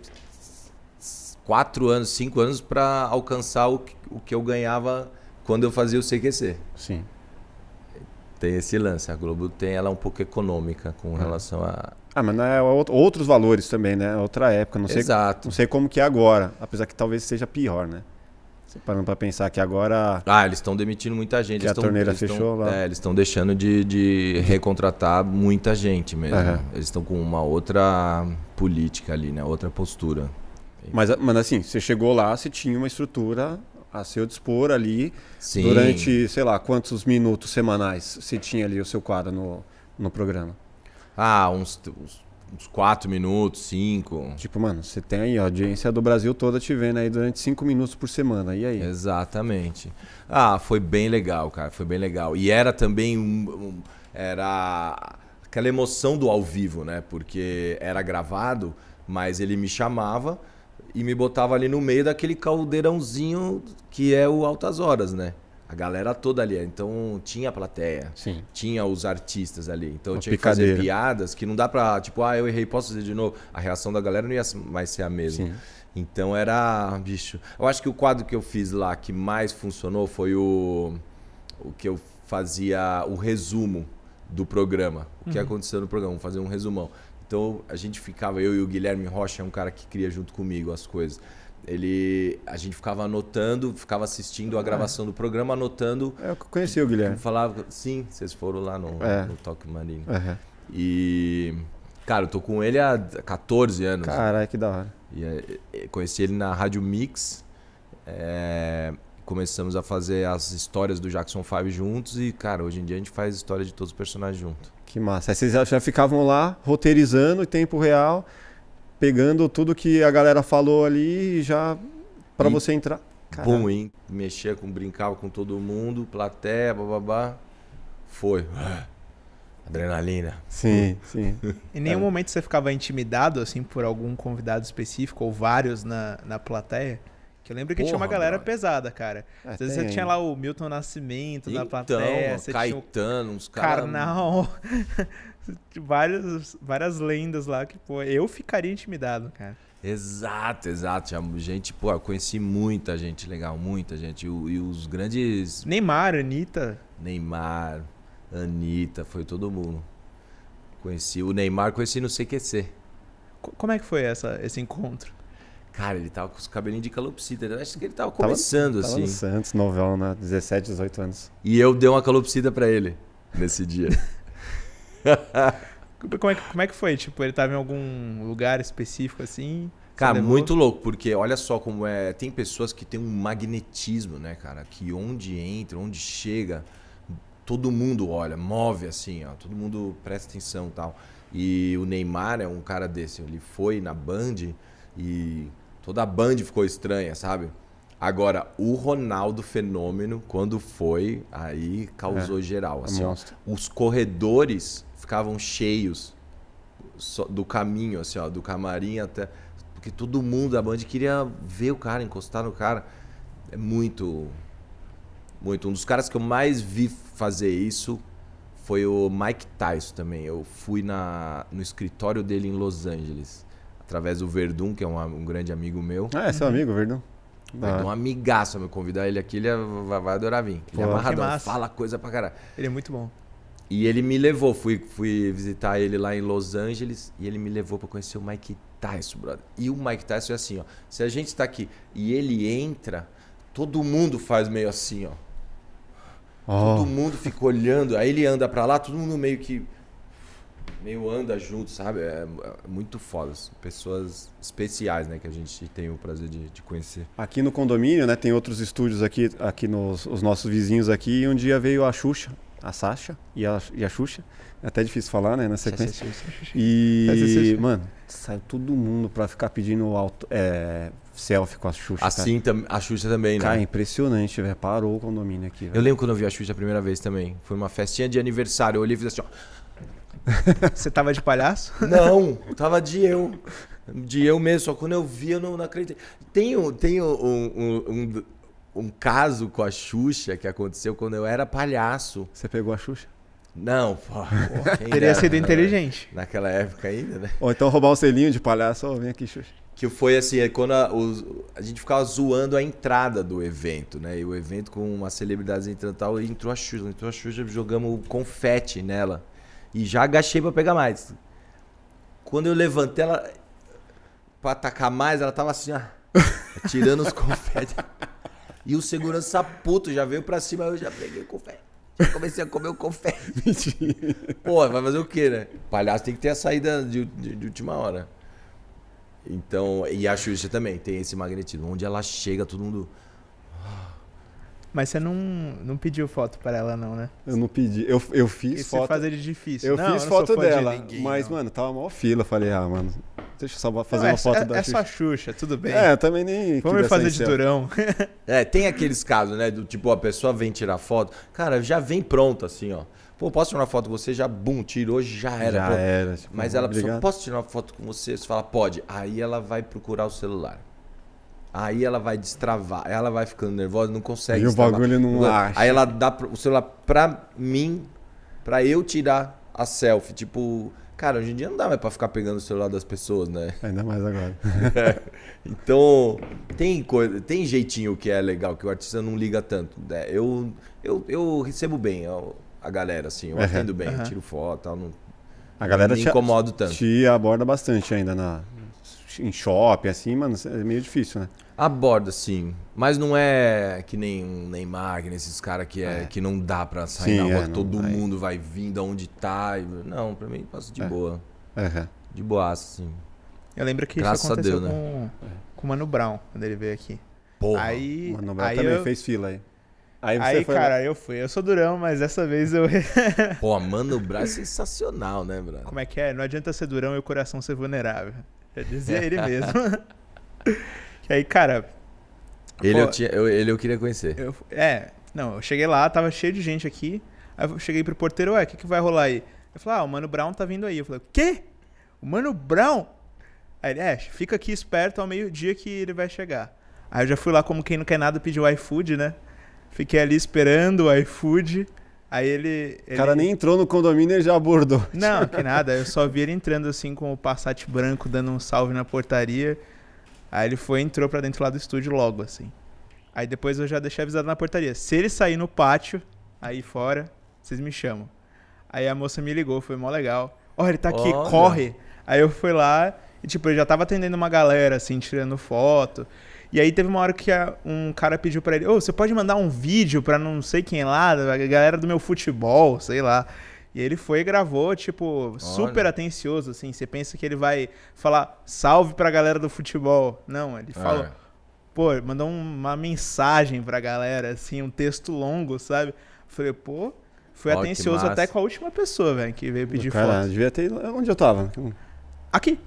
quatro anos, cinco anos pra alcançar o que, o que eu ganhava quando eu fazia o CQC. Sim. Tem esse lance. A Globo tem ela um pouco econômica com relação a. Ah, mas não é out- outros valores também, né? Outra época. Não sei, Exato. não sei como que é agora. Apesar que talvez seja pior, né? Você parando pra pensar que agora. Ah, eles estão demitindo muita gente. Que eles a tão- torneira eles tão- fechou lá. É, eles estão deixando de, de recontratar muita gente mesmo. Eles estão com uma outra política ali, né? Outra postura. Mas, mas assim, você chegou lá, você tinha uma estrutura a seu dispor ali. Sim. Durante, sei lá, quantos minutos semanais você tinha ali o seu quadro no, no programa? Ah, uns, uns, uns quatro minutos, cinco. Tipo, mano, você tem aí a audiência do Brasil toda te vendo aí durante cinco minutos por semana. E aí? Exatamente. Ah, foi bem legal, cara. Foi bem legal. E era também um, um- era aquela emoção do ao vivo, né? Porque era gravado, mas ele me chamava e me botava ali no meio daquele caldeirãozinho que é o Altas Horas, né? A galera toda ali. Então tinha a plateia. Sim. Tinha os artistas ali. Então eu tinha que fazer picadeira. piadas que não dá pra, tipo, ah, eu errei, posso fazer de novo. A reação da galera não ia mais ser a mesma. Sim. Então era, bicho. Eu acho que o quadro que eu fiz lá que mais funcionou foi o o que eu fazia o resumo do programa. O que aconteceu no programa, fazer um resumão. Então a gente ficava, eu e o Guilherme Rocha, é um cara que cria junto comigo as coisas. Ele, a gente ficava anotando, ficava assistindo a gravação do programa, anotando. É, Eu conheci o Guilherme. Falava, sim, vocês foram lá no, É. no Toque Marino. Uhum. E, cara, eu tô com ele há 14 anos. Caralho, que da hora. E, é, é, conheci ele na Rádio Mix. é, começamos a fazer as histórias do Jackson 5 juntos. E, cara, hoje em dia a gente faz história de todos os personagens juntos. Que massa. Aí vocês já, já ficavam lá, roteirizando em tempo real, pegando tudo que a galera falou ali e já pra E- você entrar. Bom, hein? Mexia com, brincava com todo mundo, plateia, bababá. Foi. Adrenalina. Sim, sim. Em nenhum momento você ficava intimidado, assim, por algum convidado específico ou vários na, na plateia? Que eu lembro que tinha uma Porra, galera pesada, cara. É, Às vezes tem você tinha lá o Milton Nascimento na Então, plateia, você Caetano, uns caras. Karnal. várias, várias lendas lá que, pô, eu ficaria intimidado, cara. Exato, exato. Tinha gente, pô, eu conheci muita gente legal, muita gente. E, e os grandes Neymar, Anitta. Neymar, Anitta, foi todo mundo. Conheci o Neymar, conheci no CQC. Co- Como é que foi essa, esse encontro? Cara, ele tava com os cabelinhos de calopsita. Eu acho que ele tava Tava- começando, Tava assim. no Santos, novão, né? 17, 18 anos. E eu dei uma calopsita pra ele nesse dia. Como é, que, como é que foi? Tipo, ele tava em algum lugar específico assim? Cara, muito louco, porque olha só como é. Tem pessoas que têm um magnetismo, né, cara? Que onde entra, onde chega, todo mundo olha, move assim, ó. Todo mundo presta atenção e tal. E o Neymar é um cara desse. Ele foi na Band e toda a Band ficou estranha, sabe? Agora, o Ronaldo Fenômeno, quando foi, aí causou geral. É Assim, ó. Os corredores ficavam cheios do caminho, assim, ó, do camarim até. Porque todo mundo da Band queria ver o cara, encostar no cara. É muito. Muito. Um dos caras que eu mais vi fazer isso foi o Mike Tyson também. Eu fui na, no escritório dele em Los Angeles, através do Verdun, que é um, um grande amigo meu. Ah, é seu amigo, Verdão? Vai Ah. um amigaço, me convidar ele aqui, ele vai, vai adorar vir. Ele é Pô, amarradão, que massa. fala coisa pra caralho. Ele é muito bom. E ele me levou, fui, fui visitar ele lá em Los Angeles e ele me levou pra conhecer o Mike Tyson, brother. E o Mike Tyson é assim, ó. Se a gente tá aqui e ele entra, todo mundo faz meio assim, ó. Ó, Todo mundo fica olhando, aí ele anda pra lá, todo mundo meio que. Meio anda junto, sabe? É, é muito foda. Pessoas especiais, né? Que a gente tem o prazer de, de conhecer. Aqui no condomínio, né? Tem outros estúdios aqui, aqui nos os nossos vizinhos aqui. E um dia veio a Xuxa, a Sasha e a, e a Xuxa. É até difícil falar, né? Na sequência. E, mano, saiu todo mundo pra ficar pedindo auto, é, selfie com a Xuxa. Assim, a Xuxa também, né? Cara, impressionante, velho. Parou o condomínio aqui, Eu velho. lembro quando eu vi a Xuxa a primeira vez também. Foi uma festinha de aniversário. Eu olhei e fiz assim, ó. Você tava de palhaço? Não, tava de eu. De eu mesmo, só quando eu vi eu não, não acreditei. Tem, um, tem um, um, um, um caso com a Xuxa que aconteceu quando eu era palhaço. Você pegou a Xuxa? Não, pô. Teria sido né? inteligente. Naquela época ainda, né? Ou então roubar um selinho de palhaço. Ó, vem aqui, Xuxa. Que foi assim, é quando a, os- a gente ficava zoando a entrada do evento, né? E o evento com uma celebridade entrando e tal, e entrou a Xuxa, entrou a Xuxa, jogamos confete nela. E já agachei pra pegar mais. Quando eu levantei ela pra atacar mais, ela tava assim, ó, tirando os confetes. E o segurança puto já veio pra cima, eu já peguei o confete. Já comecei a comer o confete. Pô, vai fazer o quê, né? Palhaço tem que ter a saída de, de- de última hora. Então, e a Xuxa também tem esse magnetismo. Onde ela chega, todo mundo. Mas você não, não pediu foto pra ela, não, né? Eu não pedi. Eu, eu E fiz você foto. fazer de difícil. Eu Não, fiz não sou foto fã de dela. ninguém, mas, não. mano, tava mó fila. Falei, ah, mano, deixa eu só fazer Não, uma é, foto é, da é Xuxa. só Xuxa, tudo bem. É, eu também nem. Vamos fazer de durão. É, tem aqueles casos, né? Do tipo, a pessoa vem tirar foto. Cara, já vem pronto, assim, ó. Pô, posso tirar uma foto com você? Já, bum, tirou, já era. Já pronto. era. tipo, Mas ela, pessoa, posso tirar uma foto com você? Você fala, pode. Aí ela vai procurar o celular. Aí ela vai destravar. Aí ela vai ficando nervosa, não consegue Aí o bagulho não acha. Aí ela dá o celular pra mim, pra eu tirar a selfie. Tipo, cara, hoje em dia não dá mais pra ficar pegando o celular das pessoas, né? Ainda mais agora. Então, tem coisa, tem jeitinho que é legal, que o artista não liga tanto. né? Eu, eu, eu recebo bem a galera, assim, eu atendo bem, eu Aham. tiro foto, tal, não, A galera me te, incomodo tanto. te aborda bastante ainda na, em shopping, assim, mano, é meio difícil, né? Aborda, sim. Mas não é que nem um Neymar, que nem esses caras que, é, que não dá pra sair Sim, na rua, é, não todo vai. mundo vai vindo aonde tá. e- Não, pra mim passa de É. boa. Aham. De boaça, sim. Eu lembro que Graças isso a aconteceu Deus, com, com o Mano Brown, quando ele veio aqui. Porra. Aí, O Mano Brown aí, também eu, fez fila aí. Aí você aí foi. cara, eu fui. Eu sou durão, mas dessa vez eu... Pô, Mano Brown é sensacional, né, brother? Como é que é? Não adianta ser durão e o coração ser vulnerável. Já dizia ele mesmo. que aí, cara, Ele Pô. eu, tinha, eu, ele eu queria conhecer. eu... É, não, eu cheguei lá, tava cheio de gente aqui. Aí eu cheguei pro porteiro, ué, o que, que vai rolar aí? Eu falei, ah, o Mano Brown tá vindo aí. Eu falei, o quê? O Mano Brown? Aí ele, é, fica aqui esperto ao meio-dia que ele vai chegar. Aí eu já fui lá como quem não quer nada pedir o iFood, né? Fiquei ali esperando o iFood. Aí ele. O cara ele- nem entrou no condomínio e já abordou. Não, que nada. Eu só vi ele entrando assim com o Passat branco, dando um salve na portaria. Aí ele foi e entrou pra dentro lá do estúdio logo, assim. Aí depois eu já deixei avisado na portaria. Se ele sair no pátio, aí fora, vocês me chamam. Aí a moça me ligou, foi mó legal. Ó, ele tá aqui, Olha. corre. Aí eu fui lá e, tipo, eu já tava atendendo uma galera, assim, tirando foto. E aí teve uma hora que a- um cara pediu pra ele, ô, você pode mandar um vídeo pra não sei quem lá, a galera do meu futebol, sei lá. E ele foi e gravou, tipo, super Olha. atencioso, assim. Você pensa que ele vai falar salve pra galera do futebol. Não, ele falou, É. pô, mandou um- uma mensagem pra galera, assim, um texto longo, sabe? Falei, pô, foi atencioso até com a última pessoa, velho, que veio pedir cara, foto. devia ter ido onde eu tava. Aqui.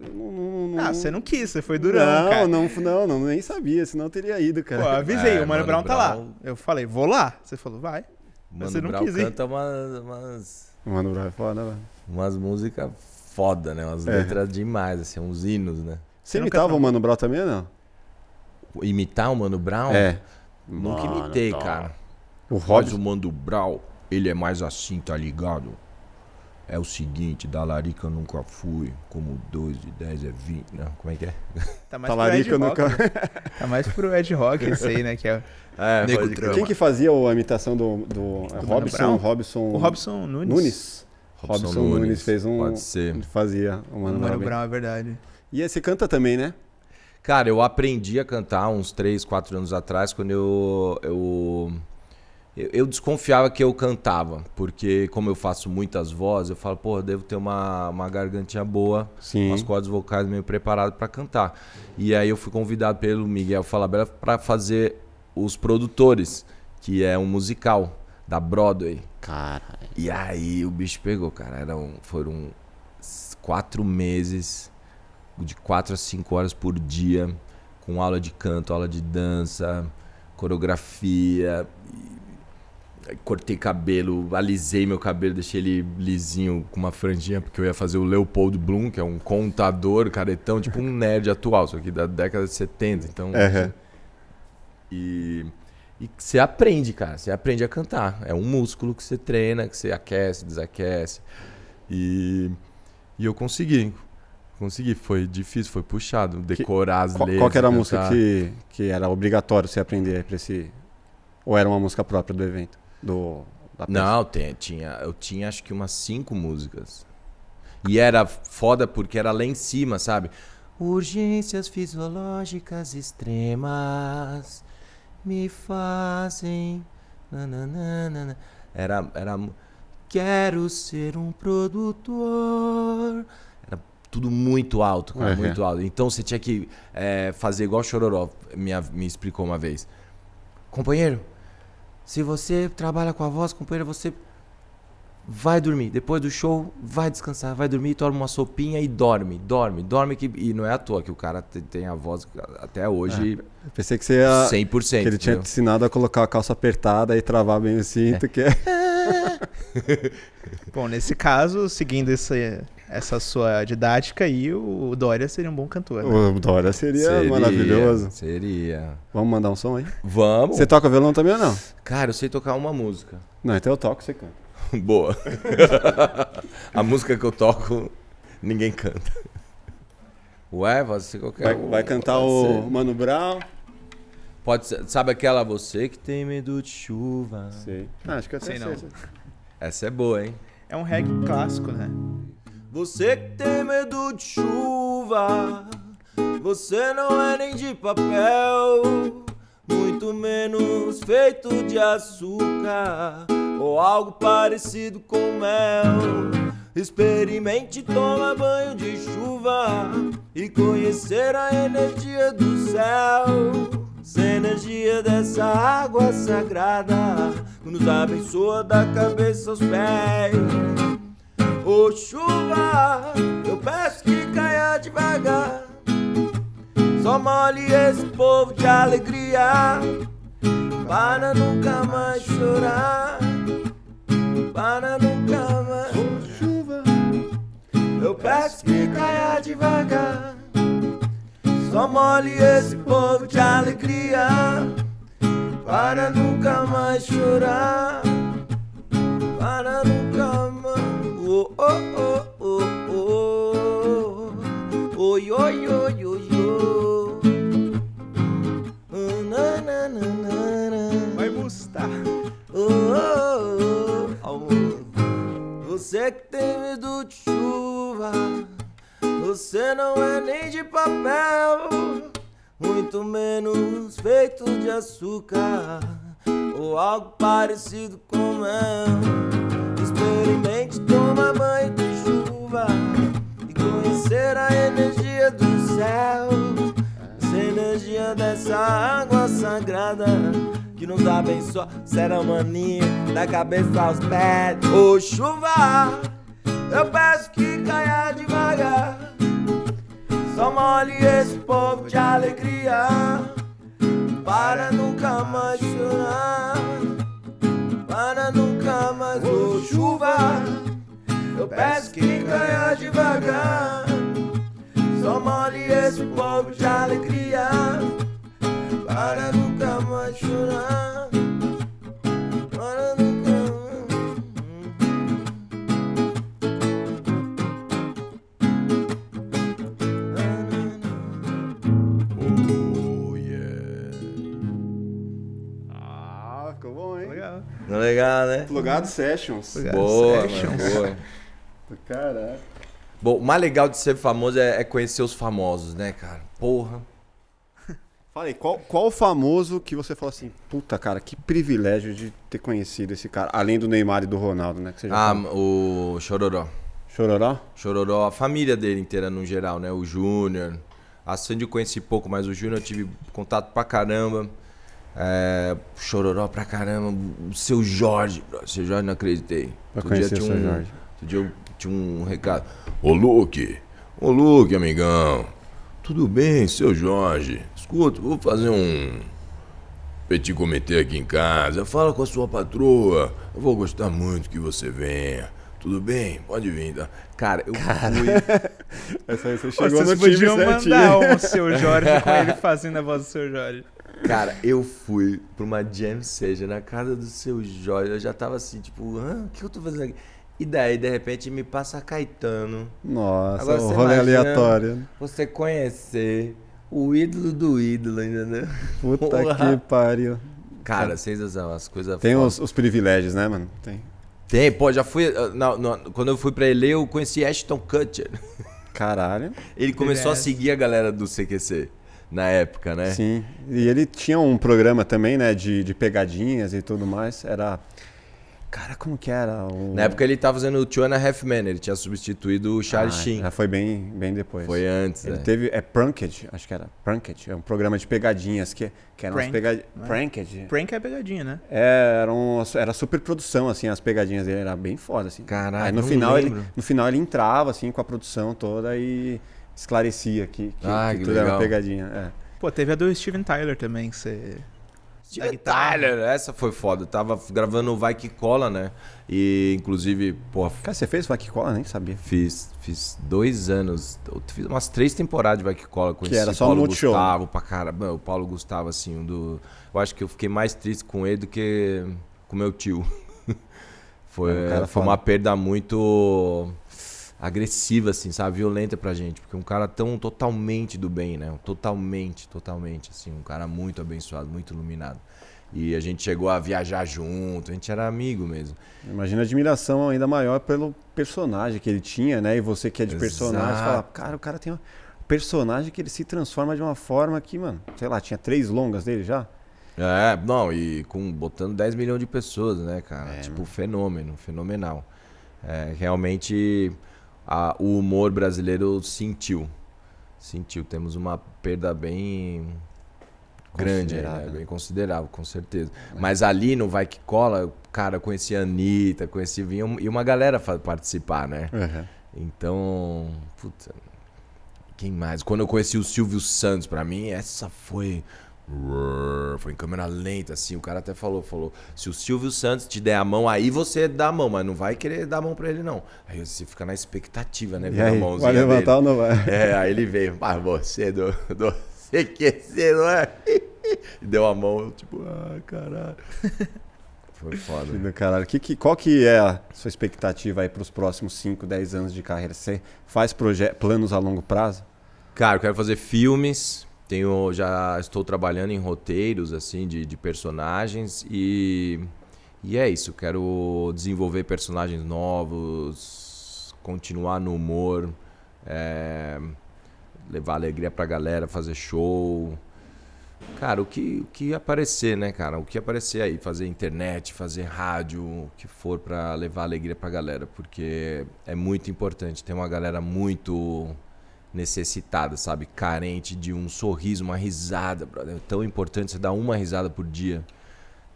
Não- não- não- Ah, você não quis, você foi durão, não, cara. não, não, não, nem sabia, senão eu teria ido, Pô, cara. avisei, É, o Mano, Mano Brown tá lá. Brown- Eu falei, vou lá. Você falou, vai. Mano Você não Brown quis ir. canta umas, umas, Mano, Brown é foda, velho. umas músicas foda, né? Umas É. letras demais, assim, uns hinos, né? Você imitava o Mano Brown também ou não? Imitar o Mano Brown? É. Nunca Mano imitei, Brown. cara. O Mas Robson. o Mano Brown, ele é mais assim, tá ligado? É o seguinte, da Larica eu nunca fui, como 2 de 10 é 20, né? Como é que é? Tá mais Talarica pro Ed nunca. Rock. Tá mais pro Ed Rock esse aí, né? Que é É, Nego Trama. Quem que fazia a imitação do, do, é Mano Robson? Robson. o Robson Nunes. Nunes. Robson, Nunes. fez um. Pode ser. Fazia o O Mano, Mano Brown. É verdade. E aí, você canta também, né? Cara, eu aprendi a cantar uns 3, 4 anos atrás, quando eu, eu, eu, eu desconfiava que eu cantava. Porque como eu faço muitas vozes, eu falo, pô, eu devo ter uma, uma gargantinha boa, Sim. umas cordas vocais meio preparadas pra cantar. E aí eu fui convidado pelo Miguel Falabella pra fazer os produtores, que é um musical da Broadway. Caralho. E aí o bicho pegou, cara. Eram, foram quatro meses, de quatro a cinco horas por dia, com aula de canto, aula de dança, coreografia. Cortei cabelo, alisei meu cabelo, deixei ele lisinho com uma franjinha, porque eu ia fazer o Leopold Bloom, que é um contador, caretão, tipo um nerd atual, só que da década de 70. Então, Aham. e, e você aprende, cara. Você aprende a cantar. É um músculo que você treina, que você aquece, desaquece. E, e eu consegui. Consegui. Foi difícil, foi puxado. Decorar as Qual, letras. qual que era a música que, que era obrigatório você aprender pra esse. Ou era uma música própria do evento? Do? Não, tem, tinha, eu tinha acho que umas cinco músicas. E era foda porque era lá em cima, sabe? Urgências fisiológicas extremas me fazem. nananana. Era, era. Quero ser um produtor. Era tudo muito alto, cara, Uhum. muito alto. Então você tinha que é, fazer igual o Chororó me, me explicou uma vez. Companheiro, se você trabalha com a voz, companheiro, você vai dormir. Depois do show, vai descansar, vai dormir, toma uma sopinha e dorme, dorme, dorme. Que... E não é à toa que o cara te- tem a voz até hoje Eu pensei que você ia. 100%. Que ele tinha te ensinado a colocar a calça apertada e travar bem o cinto, que é. Bom, nesse caso, seguindo esse, essa sua didática aí, o Dória seria um bom cantor. Né? O Dória seria, maravilhoso. Seria. Vamos mandar um som aí? Vamos. Você toca violão também ou não? Cara, eu sei tocar uma música. Não, então eu toco, você canta. Boa. a música que eu toco, ninguém canta. Ué, você qualquer Vai, vai cantar o ser. Mano Brown. Pode ser, sabe aquela você que tem medo de chuva? Sei. Ah, acho que eu Sei sei, não. sei. Essa é boa, hein? É um reggae clássico, né? Você que tem medo de chuva, você não é nem de papel, muito menos feito de açúcar ou algo parecido com mel. Experimente tomar banho de chuva e conhecer a energia do céu. Essa energia dessa água sagrada que nos abençoa da cabeça aos pés. Ô chuva, eu peço que caia devagar. Só molhe esse povo de alegria. Para nunca mais chorar. Para nunca mais. Ô chuva, eu peço que caia devagar. Só molhe esse povo de alegria. Para nunca mais chorar. Para nunca. Oh, oh, oh, oh, oh. Oi, oi, oi, oi. Oh, na, na, na, na, na. Vai bustar. Oh, oh, oh. Você que tem medo de chuva, você não é nem de papel, muito menos feito de açúcar ou algo parecido com mel. Experimente banho de chuva e conhecer a energia do céu. Essa energia dessa água sagrada que nos abençoa. Será maninho da cabeça aos pés. Ô chuva, eu peço que caia devagar. Só molhe esse povo de alegria. Para nunca mais chorar. Para nunca mais. Ô chuva, eu peço que caia devagar. Só molhe esse povo de alegria Para nunca mais chorar Para nunca Oh yeah Ah, ficou bom, hein? Legal. É legal, né? Plugado Sessions. Boa, Sessions. mano, boa. Caraca. Bom, o mais legal de ser famoso é, é conhecer os famosos, né, cara? Porra. Fala aí, qual, qual famoso que você fala assim, puta, cara, que privilégio de ter conhecido esse cara, além do Neymar e do Ronaldo, né? Que você já Ah, falou. o Chororó. Chororó? Chororó, a família dele inteira no geral, né? O Júnior. A Sandy eu conheci pouco, mas o Júnior eu tive contato pra caramba. É, Chororó pra caramba. O seu Jorge. O seu Jorge não acreditei. Outro dia conhecer o seu um- Jorge. Outro dia eu tinha um recado. Ô Luke, ô Luke, amigão. Tudo bem, seu Jorge? Escuta, vou fazer um petit comitê aqui em casa. Fala com a sua patroa. Eu vou gostar muito que você venha. Tudo bem? Pode vir, tá? Cara, eu fui. Essa aí você chegou vocês no time podiam certinho. mandar um seu Jorge com ele fazendo a voz do seu Jorge. Cara, eu fui pra uma jam seja na casa do seu Jorge. Eu já tava assim, tipo, Hã? o que eu tô fazendo aqui? E daí, de repente, me passa Caetano. Nossa, Agora o você rolê aleatório. Você conhecer o ídolo do ídolo, entendeu? Puta Porra. que pariu. Cara, sensação, as coisas Tem os, os privilégios, né, mano? Tem. Tem, pô, já fui. ah, não, não, quando eu fui pra ele, eu conheci Ashton Kutcher. Caralho. Ele começou a seguir a galera do CQC na época, né? Sim. E ele tinha um programa também, né, de, de pegadinhas e tudo mais. Era. Cara, como que era? O... Na época ele tava fazendo o Two and a Half Men, ele tinha substituído o Charlie Ah, Sheen. Já foi bem, bem depois. Foi antes, Ele né? teve. É Pranked, acho que era. Pranked. É um programa de pegadinhas que, que eram Prank, as pegadinhas. né? Pranked. Prank é pegadinha, né? É, era, um, era super produção, assim, as pegadinhas dele, era bem foda, assim. Caralho, Aí no não final, ele, no final ele entrava, assim, com a produção toda e esclarecia que, que, Ah, que que tudo era legal. uma pegadinha. É. Pô, teve a do Steven Tyler também, que você. Steven guitarra. Tyler, essa foi foda. Eu tava gravando o Vai Que Cola, né? E inclusive, pô, Cara, você fez Vai Que Cola? Nem sabia. fiz, fiz dois anos, eu fiz umas três temporadas de Vai Que Cola. Conheci era o só no Paulo Multishow. Gustavo pra caramba. O Paulo Gustavo, assim, um do. Eu acho que eu fiquei mais triste com ele do que com meu tio. foi É cara foi foda. uma perda muito. Agressiva, assim, sabe? Violenta pra gente. Porque um cara tão totalmente do bem, né? Totalmente, totalmente, assim. Um cara muito abençoado, muito iluminado. E a gente chegou a viajar junto, a gente era amigo mesmo. Imagina a admiração ainda maior pelo personagem que ele tinha, né? E você que é de personagem, Exato. fala, cara, o cara tem um personagem que ele se transforma de uma forma que, mano, sei lá, tinha três longas dele já. É, não, e com botando 10 milhões de pessoas, né, cara? É, tipo, mano. fenômeno, fenomenal. É, realmente a- o humor brasileiro sentiu. Sentiu. Temos uma perda bem grande, né? Bem considerável, com certeza. Mas ali no Vai Que Cola, cara, eu conheci a Anitta, conheci vinha e uma galera participar, né? Então, puta, quem mais? Quando eu conheci o Silvio Santos, pra mim, essa foi. Foi em câmera lenta, assim. O cara até falou: falou, se o Silvio Santos te der a mão, aí você dá a mão, mas não vai querer dar a mão pra ele, não. Aí você fica na expectativa, né? E ver a aí, mãozinha vai levantar dele. ou não vai? É, aí ele veio, mas você do, do CQC, não é? E deu a mão, eu tipo, ah, caralho. Foi foda. Do caralho. Que, que, qual que é a sua expectativa aí pros próximos 5, 10 anos de carreira? Você faz planos a longo prazo? Cara, eu quero fazer filmes. Tenho, já estou trabalhando em roteiros assim de, de personagens e e é isso. Quero desenvolver personagens novos, continuar no humor, é, levar alegria pra galera, fazer show. Cara, o que, o que aparecer, né, cara? O que aparecer aí, fazer internet, fazer rádio, o que for pra levar alegria pra galera, porque é muito importante. Tem uma galera muito necessitada, sabe? Carente de um sorriso, uma risada, brother. É tão importante você dar uma risada por dia.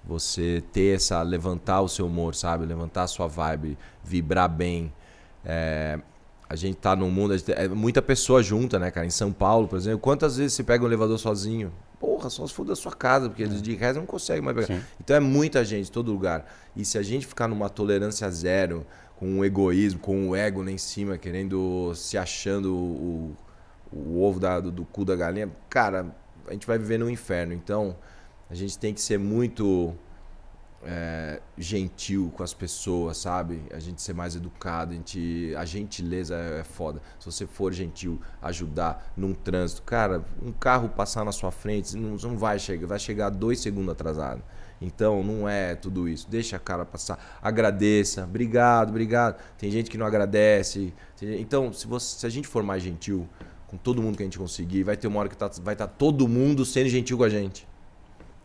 Você ter essa. levantar o seu humor, sabe? Levantar a sua vibe, vibrar bem. É, a gente tá num mundo. É muita pessoa junta, né, cara? Em São Paulo, por exemplo. Quantas vezes você pega um elevador sozinho? Porra, só se for da sua casa, porque eles de resto não consegue mais pegar. Sim. Então é muita gente, todo lugar. E se a gente ficar numa tolerância zero, com um egoísmo, com o ego lá em cima, querendo, se achando o, o ovo da- do, do cu da galinha, cara, a gente vai viver no inferno. Então, a gente tem que ser muito é, gentil com as pessoas, sabe? A gente ser mais educado, a, gente, a gentileza é, é foda. Se você for gentil, ajudar num trânsito, cara, um carro passar na sua frente, não, não vai chegar, vai chegar dois segundos atrasado. Então, não é tudo isso. Deixa a cara passar. Agradeça. Obrigado, obrigado. Tem gente que não agradece. Então, se, você- se a gente for mais gentil com todo mundo que a gente conseguir, vai ter uma hora que tá- vai estar todo mundo sendo gentil com a gente.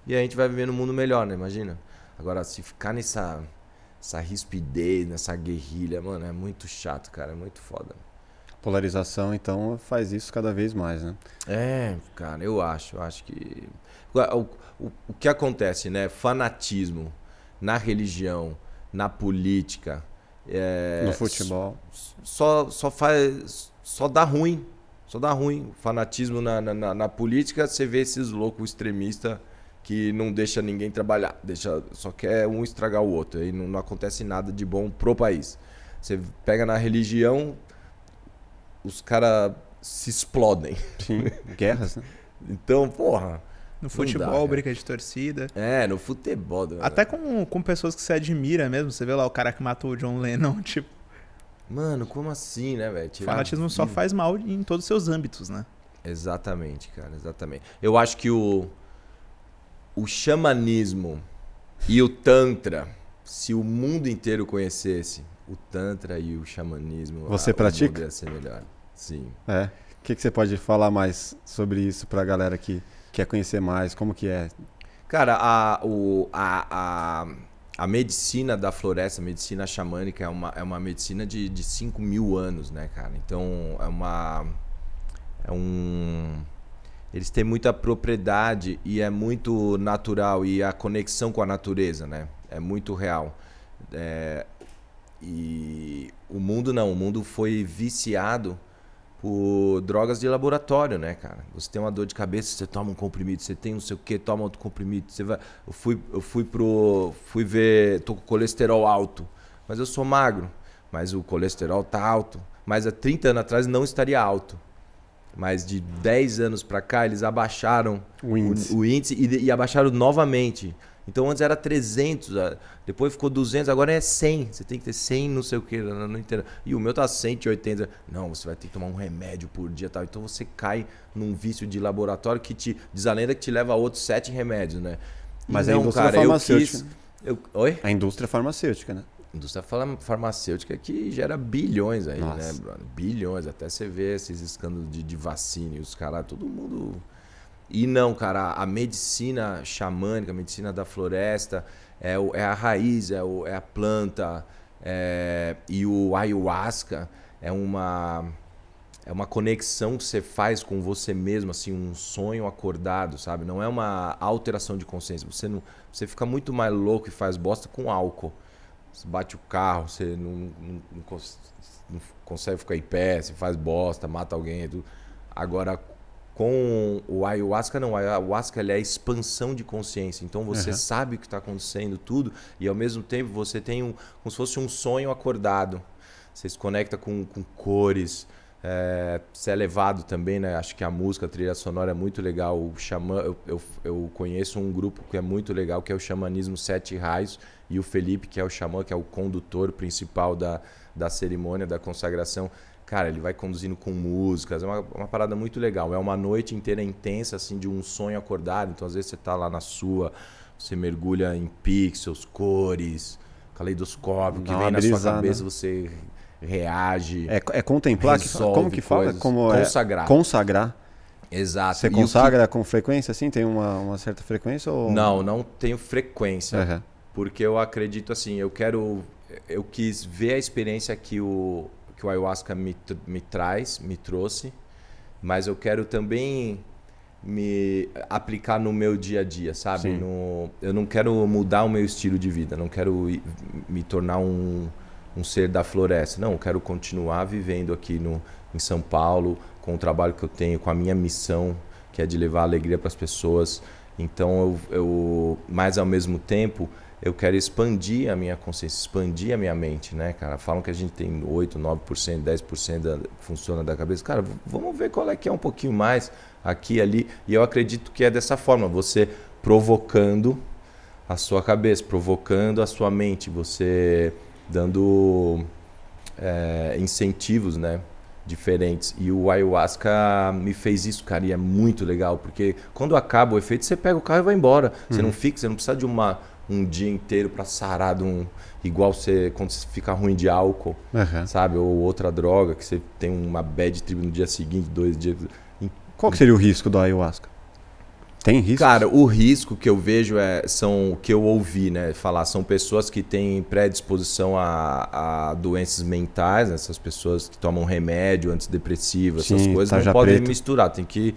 E a gente vai viver num mundo melhor, né? Imagina. Agora, se ficar nessa essa rispidez, nessa guerrilha, mano, é muito chato, cara. É muito foda. Polarização, então, faz isso cada vez mais, né? É, cara, eu acho. Eu acho que. O, o, que acontece, né? Fanatismo na religião, na política. é, no futebol. Só, só faz. Só dá ruim. Só dá ruim. Fanatismo na, na, na- política, você vê esses loucos extremistas que não deixa ninguém trabalhar. Deixa, só quer um estragar o outro. Aí não, não acontece nada de bom pro país. Você pega na religião, os caras se explodem. Sim, guerras, né? Então, porra. No dá, futebol, cara. briga de torcida. É, no futebol. Até com, com pessoas que você admira mesmo. Você vê lá o cara que matou o John Lennon. Tipo, Mano, como assim, né, velho? o fanatismo a só faz mal em todos os seus âmbitos, né? Exatamente, cara, exatamente. Eu acho que o o xamanismo e o tantra, se o mundo inteiro conhecesse o tantra e o xamanismo, Você ah, o pratica? mundo ia ser melhor. Sim. É. O que, que você pode falar mais sobre isso pra galera que quer conhecer mais? Como que é? Cara, a, o, a, a, a medicina da floresta, a medicina xamânica, é uma, é uma medicina de, de 5 mil anos, né, cara? Então, é uma. É um. Eles têm muita propriedade e é muito natural e a conexão com a natureza, né? É muito real. É, e o mundo não, o mundo foi viciado por drogas de laboratório, né, cara? Você tem uma dor de cabeça, você toma um comprimido, você tem não sei o que, toma outro comprimido, você vai, eu fui, eu fui pro, fui ver, tô com colesterol alto, mas eu sou magro, mas o colesterol tá alto, mas há 30 anos atrás não estaria alto. Mas de 10 anos pra cá, eles abaixaram O índice. o, o índice e, e abaixaram novamente. Então antes era 300, a- depois ficou 200, agora é 100. Você tem que ter 100, não sei o que, não, entendo. E o meu tá 180. Não, você vai ter que tomar um remédio por dia tal. Então você cai num vício de laboratório que te diz a lenda que te leva a outros 7 remédios, né? Mas a não, indústria cara, eu farmacêutica. quis- eu- oi? A indústria farmacêutica, né? Indústria farma- farmacêutica que gera bilhões aí, Nossa. né, brother? Bilhões. Até você vê esses escândalos de, de vacina e os caras, todo mundo. E não, cara, a medicina xamânica, a medicina da floresta, é, o- é a raiz, é, o- é a planta. é- e o ayahuasca é uma. É uma conexão que você faz com você mesmo, assim, um sonho acordado, sabe? Não é uma alteração de consciência. Você, não, você fica muito mais louco e faz bosta com álcool. Você bate o carro, você não, não- não não consegue ficar em pé, você faz bosta, mata alguém. e tudo. Agora, com o ayahuasca, não. O ayahuasca ele é a expansão de consciência. Então você Uhum. sabe o que está acontecendo, tudo, e ao mesmo tempo você tem um, como se fosse um sonho acordado. Você se conecta com, com cores. É, você é levado também, né? Acho que a música, a trilha sonora é muito legal. O xamã, eu, eu, eu conheço um grupo que é muito legal, que é o Xamanismo Sete Raios, e o Felipe, que é o xamã, que é o condutor principal da, da cerimônia, da consagração. Cara, ele vai conduzindo com músicas, é uma, uma parada muito legal. É uma noite inteira intensa, assim, de um sonho acordado. Então, às vezes, você tá lá na sua, você mergulha em pixels, cores, caleidoscópio, que vem na sua cabeça, você reage. É, é contemplar? Que, como que fala? coisas. Como é? Consagrar. Consagrar. Exato. Você consagra com frequência, assim? Tem uma, uma certa frequência? Ou... que- Não, não tenho frequência. Aham. Porque eu acredito assim, eu quero. Eu quis ver a experiência que o, que o ayahuasca me, me traz, me trouxe, mas eu quero também me aplicar no meu dia a dia, sabe? No, eu não quero mudar o meu estilo de vida, não quero me tornar um, um ser da floresta. Não, eu quero continuar vivendo aqui no, em São Paulo, com o trabalho que eu tenho, com a minha missão, que é de levar alegria para as pessoas. Então, eu, eu, mas ao mesmo tempo, eu quero expandir a minha consciência, expandir a minha mente, né, cara? Falam que a gente tem 8, 9%, 10% da, funciona da cabeça. Cara, vamos ver qual é que é um pouquinho mais aqui ali. E eu acredito que é dessa forma, você provocando a sua cabeça, provocando a sua mente, você dando é, incentivos, né? Diferentes. E o ayahuasca me fez isso, cara, e é muito legal, porque quando acaba o efeito, você pega o carro e vai embora. Você não fica, você não precisa de uma, um dia inteiro pra sarar de um. Igual você quando você fica ruim de álcool, Aham. sabe? Ou outra droga, que você tem uma bad trip no dia seguinte, dois dias. Qual que seria o risco do ayahuasca? Tem risco? Cara, o risco que eu vejo é são o que eu ouvi, né, falar são pessoas que têm predisposição a, a doenças mentais, né, essas pessoas que tomam remédio antidepressivo, essas Sim, coisas tarja não podem preta. misturar, tem que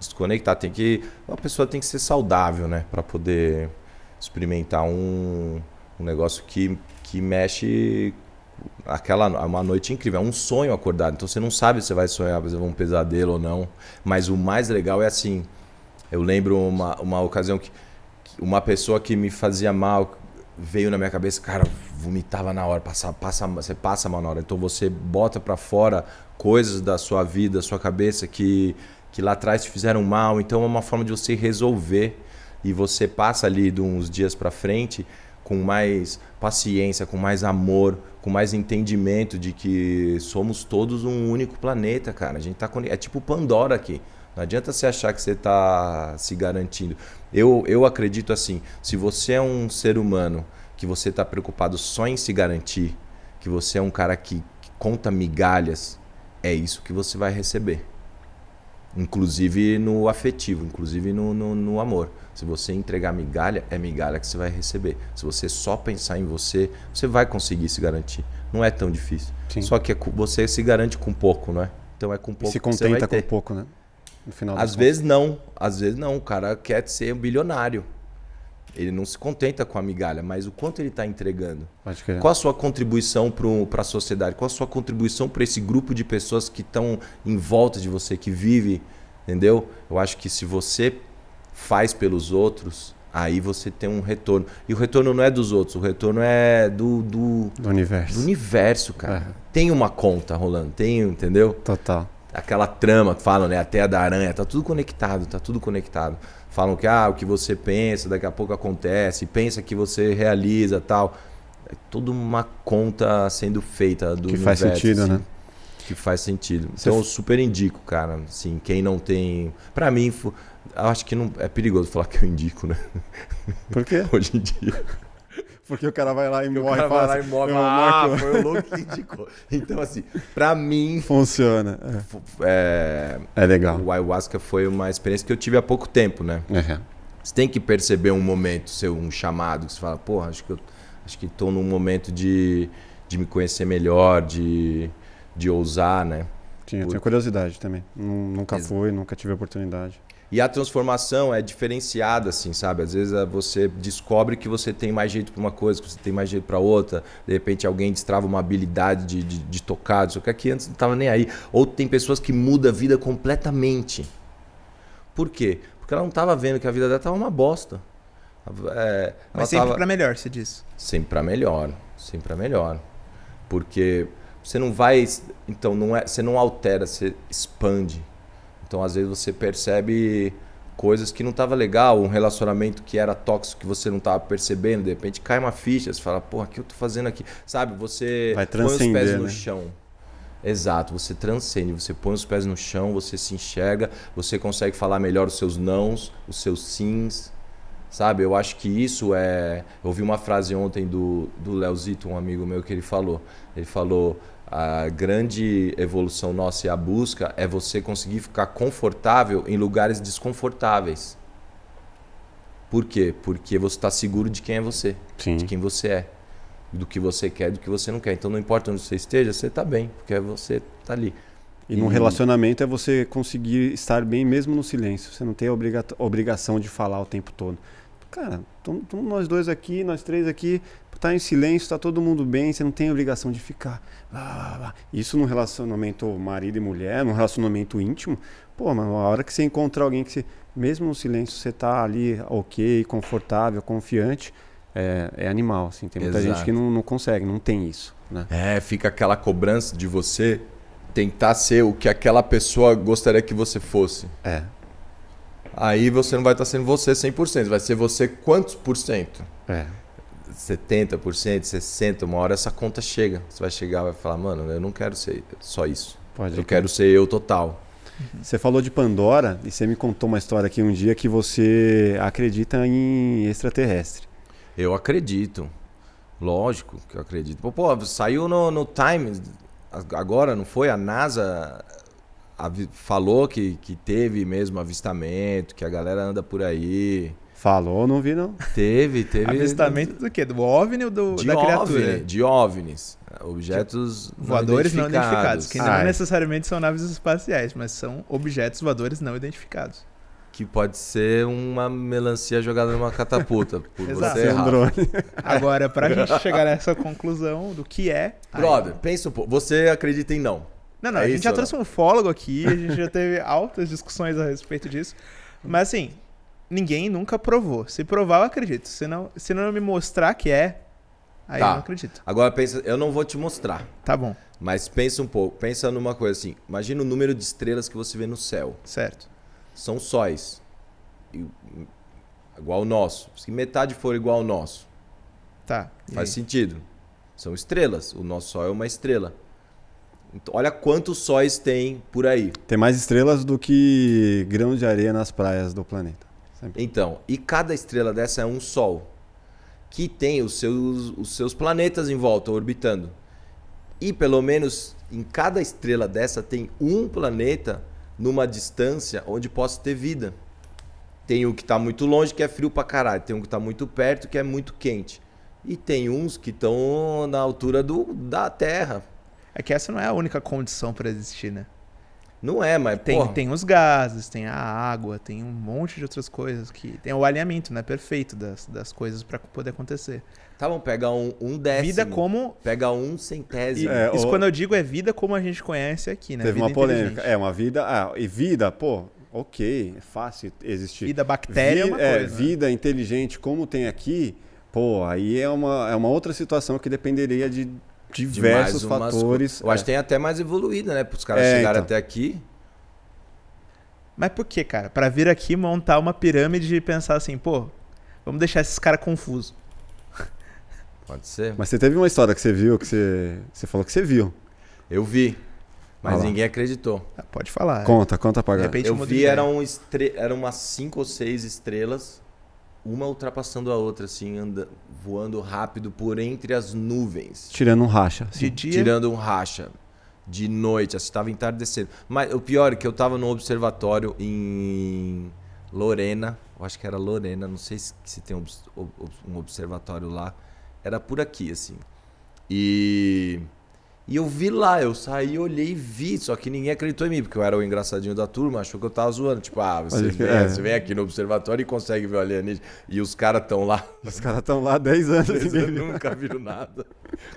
desconectar, tem que uma pessoa tem que ser saudável, né, para poder experimentar um, um negócio que que mexe aquela uma noite incrível, é um sonho acordado. Então você não sabe se vai sonhar, se vai um pesadelo ou não. Mas o mais legal é assim, eu lembro uma, uma ocasião que, uma pessoa que me fazia mal veio na minha cabeça, cara, vomitava na hora, passa, passa, você passa mal na hora. Então você bota pra fora coisas da sua vida, da sua cabeça que, que lá atrás te fizeram mal. Então é uma forma de você resolver e você passa ali de uns dias pra frente com mais paciência, com mais amor, com mais entendimento de que somos todos um único planeta, cara. A gente tá é tipo Pandora aqui. Não adianta você achar que você está se garantindo. Eu, eu acredito assim: se você é um ser humano que você está preocupado só em se garantir, que você é um cara que, que conta migalhas, é isso que você vai receber. Inclusive no afetivo, inclusive no, no, no amor. Se você entregar migalha, é migalha que você vai receber. Se você só pensar em você, você vai conseguir se garantir. Não é tão difícil. Sim. Só que é você se garante com pouco, não é? Então é com E pouco se que você vai contenta ter. com pouco, né? No final Às vezes não, às vezes não. O cara quer ser um bilionário. Ele não se contenta com a migalha, mas o quanto ele está entregando? Qual a sua contribuição para a sociedade? Qual a sua contribuição para esse grupo de pessoas que estão em volta de você, que vive, entendeu? Eu acho que se você faz pelos outros, aí você tem um retorno. E o retorno não é dos outros, o retorno é do, do, Do universo. do universo, cara. É. Tem uma conta rolando, tem, entendeu? Total. aquela trama que falam, né? A teia da aranha, tá tudo conectado, tá tudo conectado. Falam que ah, o que você pensa, daqui a pouco acontece, pensa que você realiza tal. É tudo uma conta sendo feita do Que faz universo, sentido, assim, né? Que faz sentido. Então eu super indico, cara. Assim, quem não tem. Pra mim, acho que não é perigoso falar que eu indico, né? Por quê? Hoje em dia. Porque o cara vai lá e O morre cara vai lá e assim, morre. "Eu Ah, marco". foi o louco que indicou. Então, assim, pra mim, Funciona. fu- é, É, é legal. o ayahuasca foi uma experiência que eu tive há pouco tempo, né? É. Você tem que perceber um momento, seu um chamado, que você fala, porra, acho que eu acho que tô num momento de, de me conhecer melhor, de, de ousar, né? Tinha, Por- tinha curiosidade também. Nu- Nunca Ex- fui, nunca tive oportunidade. E a transformação é diferenciada, assim, sabe? Às vezes eh, você descobre que você tem mais jeito para uma coisa, que você tem mais jeito para outra. De repente alguém destrava uma habilidade de, de, de tocar, o que aqui antes não estava nem aí. Ou tem pessoas que mudam a vida completamente. Por quê? Porque ela não estava vendo que a vida dela estava uma bosta. É, Mas sempre tava- pra melhor, você diz. Sempre para melhor, sempre para melhor. Porque você não vai, então não é, você não altera, você expande. Então às vezes você percebe coisas que não tava legal, um relacionamento que era tóxico que você não tava percebendo, de repente cai uma ficha, você fala, porra, o que eu tô fazendo aqui? Sabe, você Vai põe os pés no né? chão. Exato, você transcende, você põe os pés no chão, você se enxerga, você consegue falar melhor os seus nãos, os seus sims, sabe? Eu acho que isso é. Eu ouvi uma frase ontem do, do Leozito, um amigo meu, que ele falou. Ele falou: a grande evolução nossa e a busca é você conseguir ficar confortável em lugares desconfortáveis. Por quê? Porque você está seguro de quem é você, Sim. de quem você é, do que você quer, do que você não quer. Então não importa onde você esteja, você está bem, porque você está ali. E num E- relacionamento é você conseguir estar bem mesmo no silêncio. Você não tem a obriga- obrigação de falar o tempo todo. Cara, estamos nós dois aqui, nós três aqui, tá em silêncio, tá todo mundo bem, você não tem obrigação de ficar. blá, blá, blá. Isso num relacionamento marido e mulher, num relacionamento íntimo, pô, mas a hora que você encontrar alguém que você, mesmo no silêncio, você tá ali ok, confortável, confiante, é, é animal, assim. Tem muita Exato. gente que não, não consegue, não tem isso, né? É, fica aquela cobrança de você tentar ser o que aquela pessoa gostaria que você fosse. É, Aí você não vai estar sendo você 100%, vai ser você quantos por cento? é. 70%, 60%, uma hora essa conta chega. Você vai chegar e vai falar, mano, eu não quero ser só isso. Pode Eu crer. quero ser eu total. Você falou de Pandora e você me contou uma história aqui um dia que você acredita em extraterrestre. Eu acredito. Lógico que eu acredito. Pô, pô, saiu no, no Times agora, não foi? A NASA falou que, que teve mesmo avistamento, que a galera anda por aí. Falou, não vi não. Teve, teve. Avistamento do quê? Do OVNI ou do, de da criatura? OVNI, de OVNIs. Objetos não Voadores não identificados, que não Ah, é. necessariamente são naves espaciais, mas são objetos voadores não identificados. Que pode ser uma melancia jogada numa catapulta. Por Exato. você Ser um errar. drone. Agora, pra gente chegar nessa conclusão do que é. aí- Brother, pensa um pouco. Você acredita em não. Não, não, É a gente já ou trouxe um ufólogo aqui, a gente já teve altas discussões a respeito disso. Mas assim, ninguém nunca provou. Se provar, eu acredito. Se não, se não me mostrar que é, aí Tá. eu não acredito. Agora pensa, eu não vou te mostrar. Tá bom, Mas pensa um pouco, pensa numa coisa assim. Imagina o número de estrelas que você vê no céu. certo. São sóis. E- igual o nosso. Se metade for igual ao nosso, Tá. faz sentido. São estrelas. O nosso sol é uma estrela. Então, olha quantos sóis tem por aí. Tem mais estrelas do que grãos de areia nas praias do planeta. Sempre. Então, e cada estrela dessa é um sol que tem os seus, os seus planetas em volta orbitando. E pelo menos em cada estrela dessa tem um planeta numa distância onde possa ter vida. Tem um que está muito longe que é frio pra caralho, tem um que está muito perto que é muito quente. E tem uns que estão na altura do, da Terra. É que essa não é a única condição pra existir, né? Não é, mas Tem, porra, tem os gases, tem a água, tem um monte de outras coisas que. Tem o alinhamento, né? Perfeito das, das coisas pra poder acontecer. tá bom, pega um, um décimo. Vida como. Pega um centésimo. É, isso o- quando eu digo é vida como a gente conhece aqui, né? Teve vida uma polêmica. É, uma vida. Ah, e vida, pô, ok, é fácil existir. Vida bactéria é Vi- uma coisa. né? vida inteligente como tem aqui, pô, aí é uma, é uma outra situação que dependeria de diversos umas fatores. Eu acho é. que tem até mais evoluído, né? Para os caras É, chegarem então. até aqui. Mas por que, cara? Pra vir aqui montar uma pirâmide e pensar assim, pô, vamos deixar esses caras confusos. Pode ser. Mas você teve uma história que você viu, que você, você falou que você viu. Eu vi, mas Ah lá. ninguém acreditou. Ah, Pode falar. Conta, conta pra De galera. repente Eu vi, eram, estre... eram umas cinco ou seis estrelas, uma ultrapassando a outra, assim, anda... voando rápido por entre as nuvens, Tirando um racha. assim. De dia. tirando um racha. De noite, assim, estava entardecendo. Mas o pior é que eu estava no observatório em Lorena, eu acho que era Lorena, não sei se, se tem um um observatório lá. Era por aqui, assim. E. E eu vi lá, eu saí, olhei e vi, só que ninguém acreditou em mim, porque eu era o engraçadinho da turma, achou que eu tava zoando. Tipo, ah, você, vem, é. você vem aqui no observatório e consegue ver o alienígena. E os caras estão lá, Os caras estão lá há 10 anos. eles ninguém viu. nunca viram nada.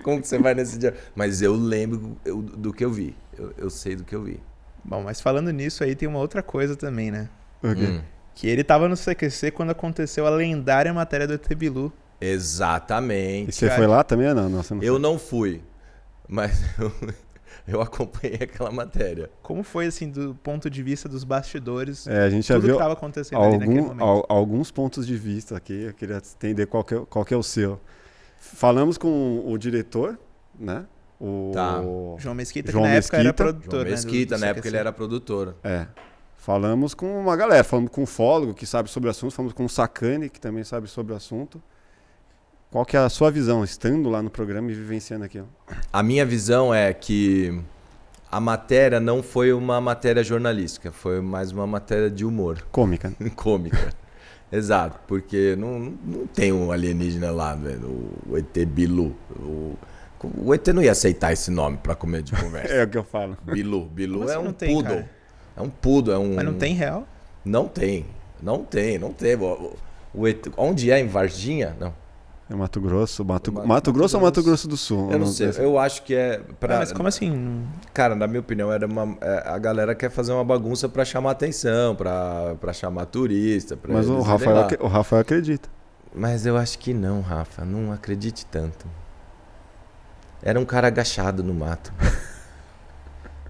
Como que você vai nesse dia? Mas eu lembro eu- do que eu vi. Eu, eu sei do que eu vi. Bom, mas falando nisso aí, tem uma outra coisa também, né? O quê? Hum, Que ele tava no CQC quando aconteceu a lendária matéria do ET Bilu. E exatamente. você foi lá também ou não? você não Eu foi. não fui, mas eu, eu acompanhei aquela matéria. Como foi, assim, do ponto de vista dos bastidores, É, a gente já viu que tava acontecendo ali naquele algum, momento? al- alguns pontos de vista aqui. Eu queria entender qual que, é, qual que é o seu. Falamos com o diretor, né? O... Tá. João Mesquita, João que na época era Mesquita. produtor, João né? do- Mesquita, do na época ele era produtor. É. Falamos com uma galera, falamos com um fólogo que sabe sobre o assunto, falamos com o Sacani, que também sabe sobre o assunto. Qual que é a sua visão, estando lá no programa e vivenciando aquilo? A minha visão é que a matéria não foi uma matéria jornalística, foi mais uma matéria de humor, Cômica. cômica. Exato, porque não, não- tem um alienígena lá, né? o, o ET Bilu. O, o ET não ia aceitar esse nome pra comer de conversa. É o que eu falo. Bilu. Bilu é assim um tem, poodle. cara? É um poodle, é um. Mas não tem real? Não tem. Não tem, não tem. O, o ET, onde é? Em Varginha? Não. É Mato Grosso, Mato, Mato- Mato, Grosso ou Mato Grosso. Grosso do Sul? Eu não sei. Eu acho que é. Pra, Ah, mas como assim? Não- Cara, na minha opinião, era uma, é, a galera quer fazer uma bagunça pra chamar atenção, pra, pra chamar turista. Pra Mas o Rafael, o Rafael acredita. Mas eu acho que não, Rafa. Não acredite tanto. Era um cara agachado no mato.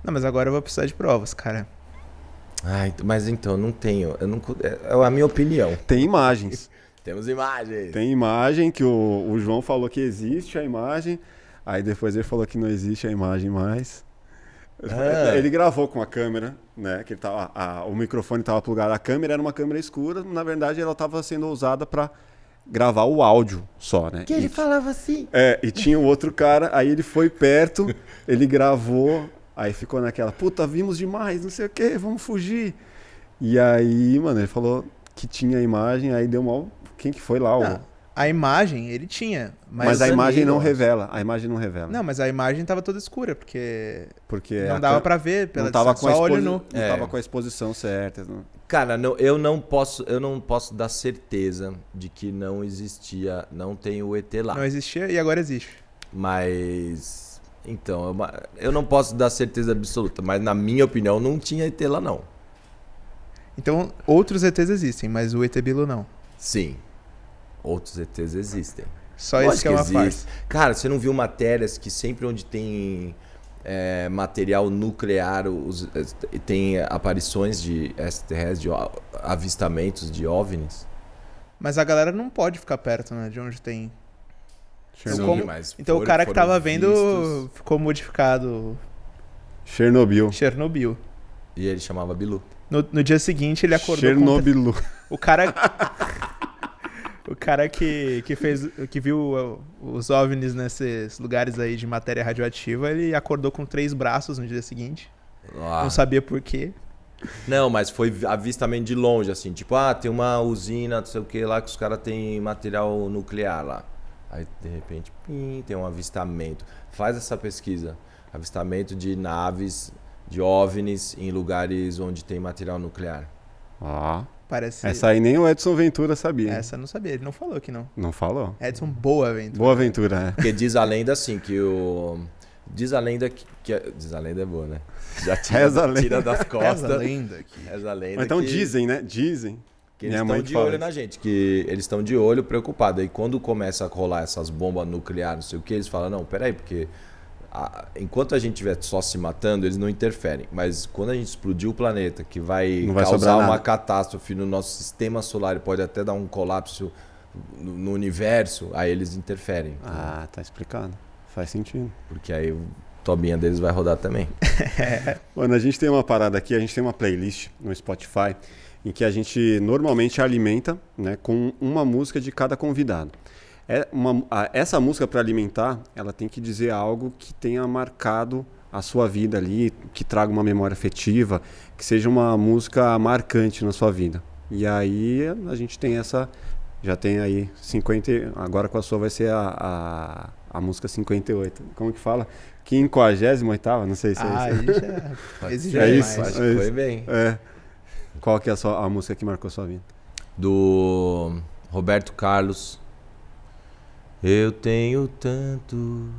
Não, mas agora eu vou precisar de provas, cara. Ai, mas então, não tenho. Eu não, é é a minha opinião. Tem imagens. Temos imagens. Tem imagem que o, o João falou que existe a imagem. Aí depois ele falou que não existe a imagem mais. Ah. Ele gravou com a câmera, né? Que ele tava, a- o microfone estava plugado. A câmera era uma câmera escura. Na verdade, ela estava sendo usada para gravar o áudio só, né? Que E- ele falava assim. É, e tinha o outro cara, aí ele foi perto, ele gravou, aí ficou naquela, puta, vimos demais, não sei o que, vamos fugir. E aí, mano, ele falou que tinha a imagem, aí deu mal. Quem que foi lá? O... A imagem ele tinha, mas, mas a imagem não eu revela. A imagem não revela. Não, mas a imagem tava toda escura, porque porque não dava pra ver pela não tava com a olho exposi- nu. não É. tava com a exposição certa. não- Cara, não- eu não posso, eu não posso dar certeza de que não existia, não tem o ET lá. Não existia e agora existe. Mas então, é uma- eu não posso dar certeza absoluta, mas na minha opinião não tinha ET lá não. Então, outros ETs existem, mas o ET Bilu não. Sim. Outros ETs existem. Só esse que é uma existe. farsa. Cara, você não viu matérias que sempre onde tem é, material nuclear, os- é, tem aparições de extraterrestres, de avistamentos de OVNIs? Mas a galera não pode ficar perto, né, de onde tem. Então, Sim, como- mas Então o foram- cara que tava vendo vistos, ficou modificado Chernobyl. Chernobyl. E ele chamava Bilu. No, no dia seguinte ele acordou com... Chernobyl. O cara... o cara que, que fez... Que viu uh, os OVNIs nesses lugares aí de matéria radioativa, ele acordou com três braços no dia seguinte. Ah. Não sabia por quê. Não, mas foi avistamento de longe, assim, tipo, ah, tem uma usina, não sei o que lá, que os caras têm material nuclear lá. Aí, de repente, pim, tem um avistamento. Faz essa pesquisa. Avistamento de naves, de OVNIs em lugares onde tem material nuclear. Ó, Parece... essa aí nem o Edson Ventura sabia. Essa eu não sabia, ele não falou que não. Não falou? Edson Boa, velho. Boa aventura, é. Porque diz a lenda, assim, que o... Diz a lenda que... que é- Diz a lenda é boa, né? Já tira, Reza a lenda. tira das costas. lenda aqui. Reza a lenda Mas então que- dizem, né? Dizem Que eles estão de fala olho isso. na gente, que eles estão de olho preocupados. Aí quando começa a rolar essas bombas nucleares, não sei o que, eles falam, não, peraí, porque a- enquanto a gente estiver só se matando, eles não interferem. Mas quando a gente explodir o planeta, que vai, vai causar uma catástrofe no nosso sistema solar e pode até dar um colapso no, no universo, aí eles interferem. Ah, tá explicado. Faz sentido. Porque aí o tobinha deles vai rodar também. Mano, a gente tem uma parada aqui, a gente tem uma playlist no Spotify em que a gente normalmente alimenta né, com uma música de cada convidado. É uma, a- essa música para alimentar, ela tem que dizer algo que tenha marcado a sua vida ali, que traga uma memória afetiva, que seja uma música marcante na sua vida. E aí a gente tem essa, já tem aí 50, e- agora com a sua vai ser a, a, a música 58. Como que fala? 58ª, não sei se é isso. Ah, aí já É isso. Acho que é foi isso. bem. É. Qual que é a, sua, a música que marcou sua vida? do Roberto Carlos. Eu tenho tanto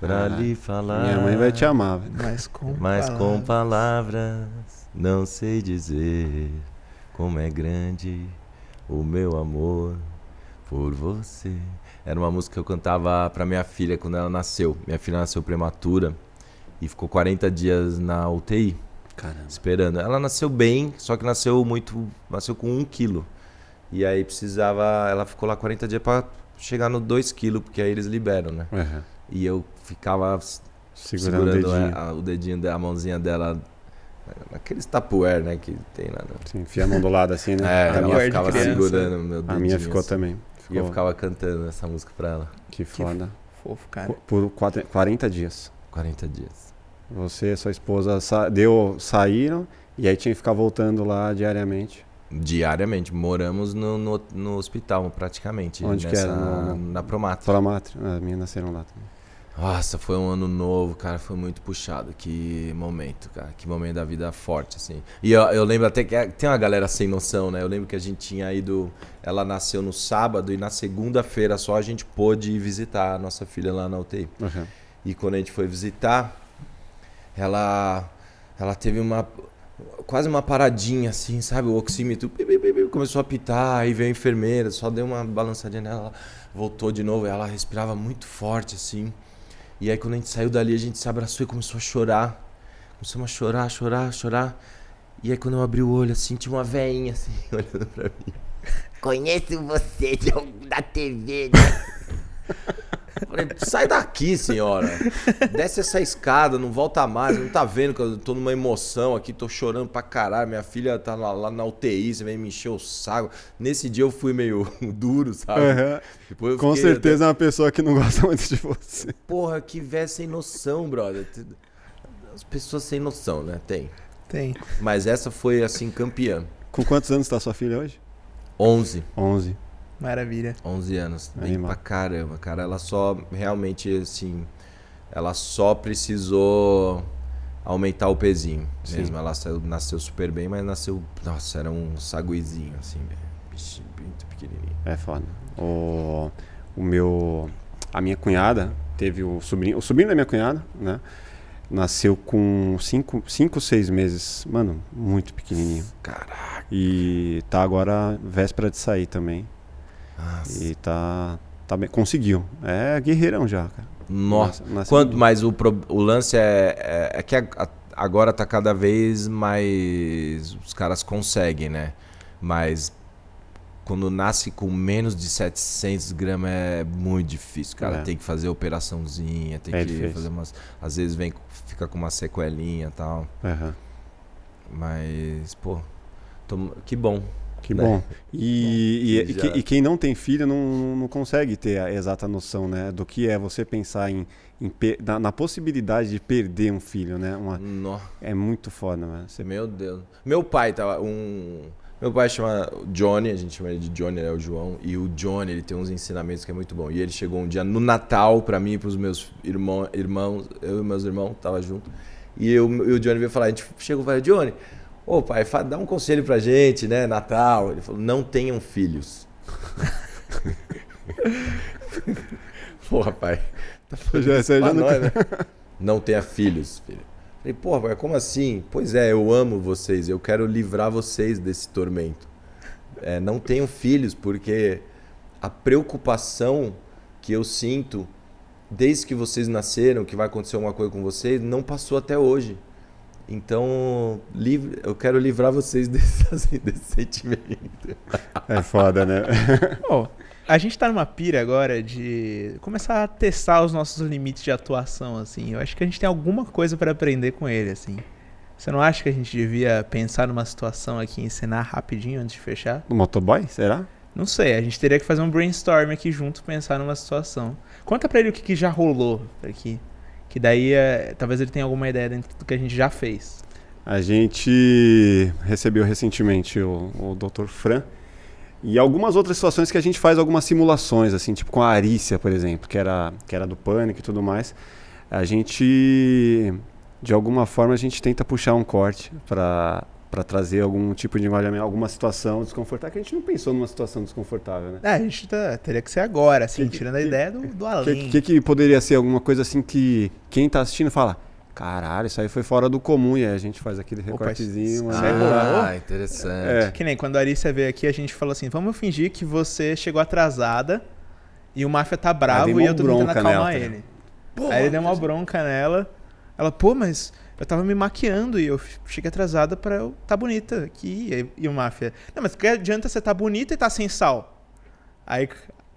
pra Ah, lhe falar. Minha mãe vai te amar, velho. Mas com Mas com palavras. palavras não sei dizer como é grande o meu amor por você. Era uma música que eu cantava pra minha filha quando ela nasceu. Minha filha nasceu prematura e ficou 40 dias na UTI Caramba. esperando. Ela nasceu bem, só que nasceu muito. Nasceu com um quilo. E aí precisava. Ela ficou lá 40 dias pra chegar no 2 quilos, porque aí eles liberam, né? Uhum. E eu ficava Segurando, segurando, o dedinho. a- a- o dedinho, da- a mãozinha dela. Naqueles tapuer, né? Que tem lá. No... Sim, enfia a mão do lado assim, né? É, a minha, ficava criança. segurando meu dedinho. a minha ficou assim. também. E eu Ficou- ficava cantando essa música pra ela. Que foda. Fofo, cara. Por quatro- 40 dias. 40 dias. Você e sua esposa sa deu, saíram e aí tinha que ficar voltando lá diariamente. Diariamente. Moramos no, no, no hospital, praticamente. Onde que nessa, era? No- Na Promatra. Promatria. Ah, minhas nasceram lá também. Nossa, foi um ano novo, cara, foi muito puxado. Que momento, cara, que momento da vida forte, assim. E eu, eu lembro até que é- tem uma galera sem noção, né? Eu lembro que a gente tinha ido. Ela nasceu no sábado e na segunda-feira só a gente pôde ir visitar a nossa filha lá na UTI. Uhum. E quando a gente foi visitar, ela, ela teve uma. Quase uma paradinha, assim, sabe? O oxímetro começou a pitar, aí veio a enfermeira, só deu uma balançadinha nela, ela voltou de novo, ela respirava muito forte, assim. E aí quando a gente saiu dali, a gente se abraçou e começou a chorar. Começamos a chorar, chorar, chorar. E aí quando eu abri o olho, assim, tinha uma veinha, assim, olhando pra mim. Conheço você de da TV. né? Falei, sai daqui, senhora. Desce essa escada, não volta mais. Não tá vendo que eu tô numa emoção aqui, tô chorando pra caralho. Minha filha tá lá, lá na UTI, você vem me encher o saco. Nesse dia eu fui meio duro, sabe? Uhum. Com fiquei certeza é uma pessoa que não gosta muito de você. até, Porra, que véia sem noção, brother. As pessoas sem noção, né? Tem. Tem. Mas essa foi, assim, campeã. Com quantos anos tá sua filha hoje? 11. 11. Maravilha. 11 anos. Bem Animal. pra caramba, cara. Ela só, realmente, assim... Ela só precisou aumentar o pezinho Sim. mesmo. Ela saiu- nasceu super bem, mas nasceu... Nossa, era um saguizinho, assim, muito pequenininho. É foda. O, o meu. A minha cunhada teve o sobrinho. O sobrinho da minha cunhada, né? Nasceu com 5, cinco, 6 meses. Mano, muito pequenininho. Caraca. E tá agora véspera de sair também. Nossa. E tá. tá bem. Conseguiu. É guerreirão já, cara. Nossa. Nasce- nasce- Quanto, mas o, pro- o lance é, é, é que a- a- agora tá cada vez mais. Os caras conseguem, né? Mas quando nasce com menos de 700 gramas é muito difícil, cara. É. Tem que fazer operaçãozinha, tem É que difícil. fazer umas. Às vezes vem, fica com uma sequelinha e tal. Aham. Mas, pô, tom- que bom. Que Né? bom. E, Que e já- e quem não tem filho não, não consegue ter a exata noção né, do que é você pensar em, em na, na possibilidade de perder um filho, né? Uma- é muito foda, mano. Você- Meu Deus. Meu pai tava um. Meu pai chama Johnny, a gente chama ele de Johnny, ele é o João. E o Johnny, ele tem uns ensinamentos que é muito bom. E ele chegou um dia no Natal pra mim e pros meus irmão, irmãos, eu e meus irmãos, tava junto. E, eu, e o Johnny veio falar, a gente chegou e falou, Johnny, ô pai, dá um conselho pra gente, né, Natal. Ele falou, não tenham filhos. Porra, pai. Tá Já- já não- nós, né? Não tenha filhos, filho. Falei, porra, pai, como assim? Pois é, eu amo vocês, eu quero livrar vocês desse tormento. é, não tenham filhos, porque a preocupação que eu sinto desde que vocês nasceram, que vai acontecer alguma coisa com vocês, não passou até hoje. Então, livre, eu quero livrar vocês desse, desse sentimento. É foda, né? Pô, a gente tá numa pira agora de começar a testar os nossos limites de atuação, assim. Eu acho que a gente tem alguma coisa pra aprender com ele, assim. Você não acha que a gente devia pensar numa situação aqui e ensinar rapidinho antes de fechar? No motoboy, será? Não sei, a gente teria que fazer um brainstorm aqui junto, pensar numa situação. Conta pra ele o que, que já rolou aqui. Que daí é, talvez ele tenha alguma ideia dentro do que a gente já fez. A gente recebeu recentemente o, o Dr. Fran e algumas outras situações que a gente faz algumas simulações, assim, tipo com a Arícia, por exemplo, que era, que era do Pânico e tudo mais. A gente, de alguma forma, a gente tenta puxar um corte para para trazer algum tipo de engajamento, alguma situação desconfortável, que a gente não pensou numa situação desconfortável, né? É, a gente tá- teria que ser agora, assim, Que- que- tirando a que- ideia do, do O além. que, que, que poderia ser alguma coisa assim que quem tá assistindo fala, caralho, isso aí foi fora do comum, e aí a gente faz aquele Opa, recortezinho. isso mas- é bom. Ah, interessante. É. Que nem quando a Arícia veio aqui, a gente falou assim: vamos fingir que você chegou atrasada e o máfia tá bravo e eu tô tentando acalmar nela, tá ele. Aí ele deu uma bronca nela. Ela, pô, mas eu tava me maquiando e eu cheguei atrasada pra eu tá bonita aqui. E, e o máfia, não, mas que adianta você tá bonita e tá sem sal? Aí,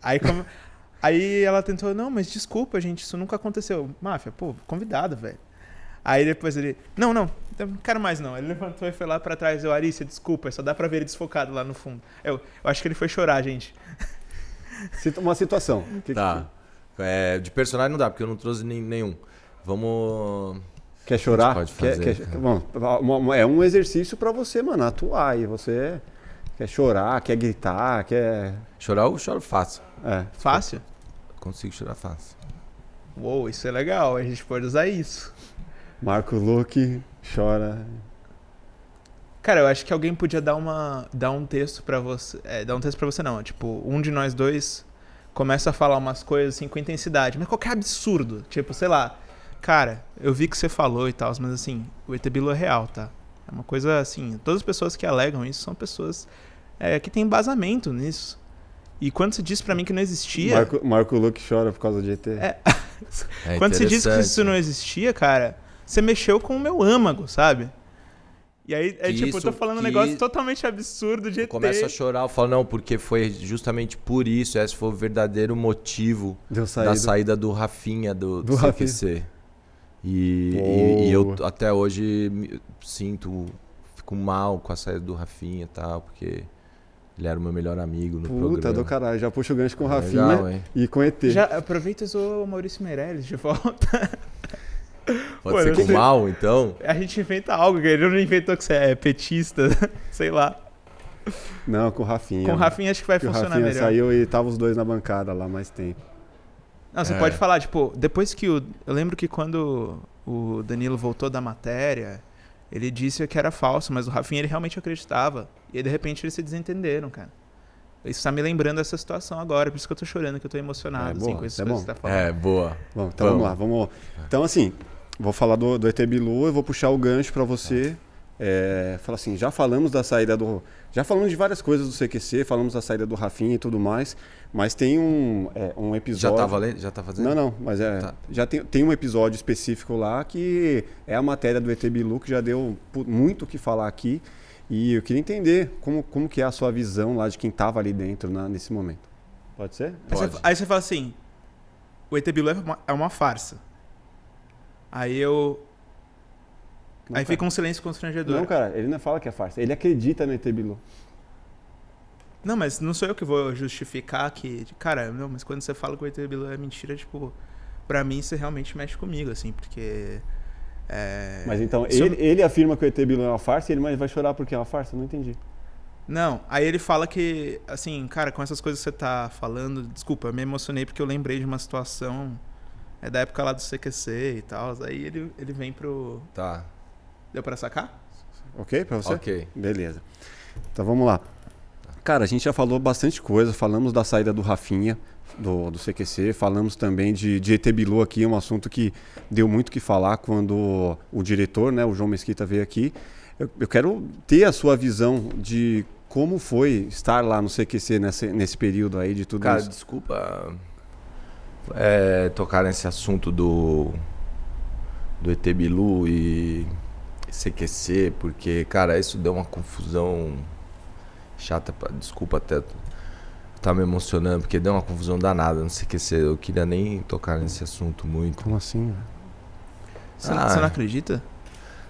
aí, como- aí ela tentou, não, mas desculpa, gente, isso nunca aconteceu. Máfia, pô, convidado, velho. Aí depois ele, não, não, então não quero mais não. Ele levantou e foi lá pra trás. Eu, Arícia, desculpa, só dá pra ver ele desfocado lá no fundo. Eu, eu acho que ele foi chorar, gente. Uma situação. Que- Tá. É, de personagem não dá, porque eu não trouxe nenhum. Vamos. Quer chorar? pode Quer- fazer? quer- bom, uma- uma- é um exercício pra você, mano, atuar. E você quer chorar, quer gritar, quer. Chorar, eu choro fácil. É. Fácil? Consigo chorar fácil. Uou, isso é legal, a gente pode usar isso. Marco Luke chora. Cara, eu acho que alguém podia dar uma dar um texto pra você, é, dar um texto para você não, tipo, um de nós dois começa a falar umas coisas assim com intensidade, mas qualquer absurdo, tipo, sei lá, cara, eu vi que você falou e tal, mas assim, o ET Bilu é real, tá? É uma coisa assim, todas as pessoas que alegam isso são pessoas é, que têm embasamento nisso. E quando você disse pra mim que não existia, Marco, Marco Luke chora por causa de ET. É. É Quando você disse que isso não existia, cara, você mexeu com o meu âmago, sabe? E aí, é tipo, eu tô isso- falando um negócio totalmente absurdo de ET. começo a chorar, eu falo, não, porque foi justamente por isso, esse foi o verdadeiro motivo da saída. saída do Rafinha do, Do do Rafinha. E, e, e eu até hoje me- sinto, fico mal com a saída do Rafinha e tal, porque ele era o meu melhor amigo no Puta programa. do caralho. Já puxa o gancho com o Legal, Rafinha hein? e com ET. Já aproveita e usou o Maurício Meirelles de volta. Pode Pô, ser com sei. mal, então? A gente inventa algo, que ele não inventou que você é petista, sei lá. Não, com o Rafinha. Com o Rafinha acho que vai Que o funcionar Rafinha melhor. saiu e tava os dois na bancada lá mais tempo. Não, você É. pode falar, tipo, depois que o. Eu lembro que quando o Danilo voltou da matéria, ele disse que era falso, mas o Rafinha ele realmente acreditava. E aí, de repente eles se desentenderam, cara. Isso tá me lembrando essa situação agora, por isso que eu tô chorando, que eu tô emocionado, É, assim, boa, com essas isso é que você tá falando. É, boa. Bom, então Vamos. vamos lá, vamos. Então, assim, vou falar do, do ET Bilu, eu vou puxar o gancho pra você. É, falar assim, já falamos da saída do. Já falamos de várias coisas do CQC, falamos da saída do Rafinha e tudo mais, mas tem um, é, um Já episódio. tá valendo? Já tá fazendo? Não, não, mas é. Tá. Já tem, tem um episódio específico lá que é a matéria do ET Bilu, que já deu muito o que falar aqui. E eu queria entender como, como que é a sua visão lá de quem estava ali dentro na- nesse momento. Pode ser? Aí você, Pode. aí você fala assim: o ET Bilu é uma, é uma farsa. Aí eu. Não, aí cara. fica um silêncio constrangedor. Não, cara, ele não fala que é farsa. Ele acredita no ET Bilu. Não, mas não sou eu que vou justificar que. Cara, não, mas quando você fala que o ET Bilu é mentira, tipo, pra mim você realmente mexe comigo, assim, porque. É, Mas então, se eu- ele, ele afirma que o ET Bilu é uma farsa e ele mas vai chorar porque é uma farsa? Não entendi. Não, aí ele fala que, assim, cara, com essas coisas que você tá falando, desculpa, eu me emocionei porque eu lembrei de uma situação. É da época lá do CQC e tal. Aí ele, ele vem pro. Tá. Deu pra sacar? Ok pra você? Ok. Beleza. Então vamos lá. Cara, a gente já falou bastante coisa. Falamos da saída do Rafinha, do, do CQC. Falamos também de, de ET Bilu aqui, um assunto que deu muito o que falar quando o diretor, né, o João Mesquita, veio aqui. Eu, eu quero ter a sua visão de como foi estar lá no CQC nesse, nesse período aí de tudo Cara, isso? desculpa é, tocar nesse assunto do do ET Bilu e CQC, porque, cara, isso deu uma confusão chata. pra- Desculpa até tá me emocionando, porque deu uma confusão danada no CQC. Eu queria nem tocar nesse assunto muito. Como assim? velho? Você, Ah. você não acredita?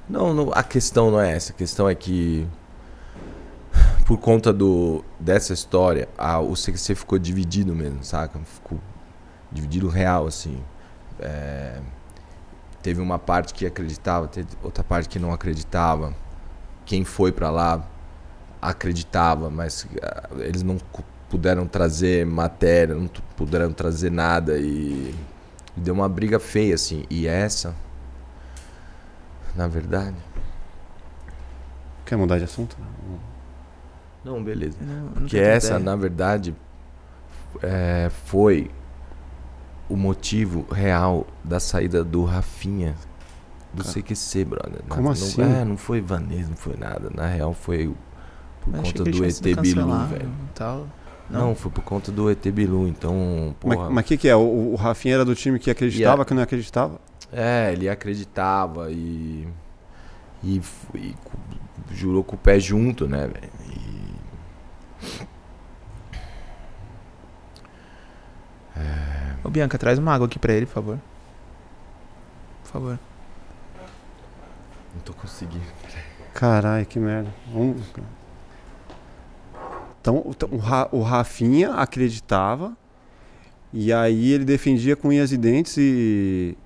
Não, não, a questão não é essa. A questão é que, por conta do, dessa história, a- o CQC ficou dividido mesmo, saca? Ficou dividido real, assim. É, teve uma parte que acreditava, teve outra parte que não acreditava. Quem foi pra lá acreditava, mas ah, eles não puderam trazer matéria, não puderam trazer nada e, deu uma briga feia, assim. E essa, na verdade. Quer mudar de assunto? Não, beleza. Não- não Porque essa, ideia. na verdade, é, foi o motivo real da saída do Rafinha do CQC, brother. Como não, assim? É, não foi Vanessa, não foi nada. Na real, foi por Eu conta do ET Bilu, velho. Tal. Não. foi por conta do ET Bilu. Então, Mas porra. mas o que, que é? O, o Rafinha era do time que acreditava Yeah. que não acreditava? É, ele acreditava e. E, e jurou com o pé junto, né, velho? E- Ô, Bianca, traz uma água aqui pra ele, por favor. Por favor. Não tô conseguindo. Caralho, que merda. Vamos- Então, o- o, Ra- o Rafinha acreditava e aí ele defendia com unhas e dentes e,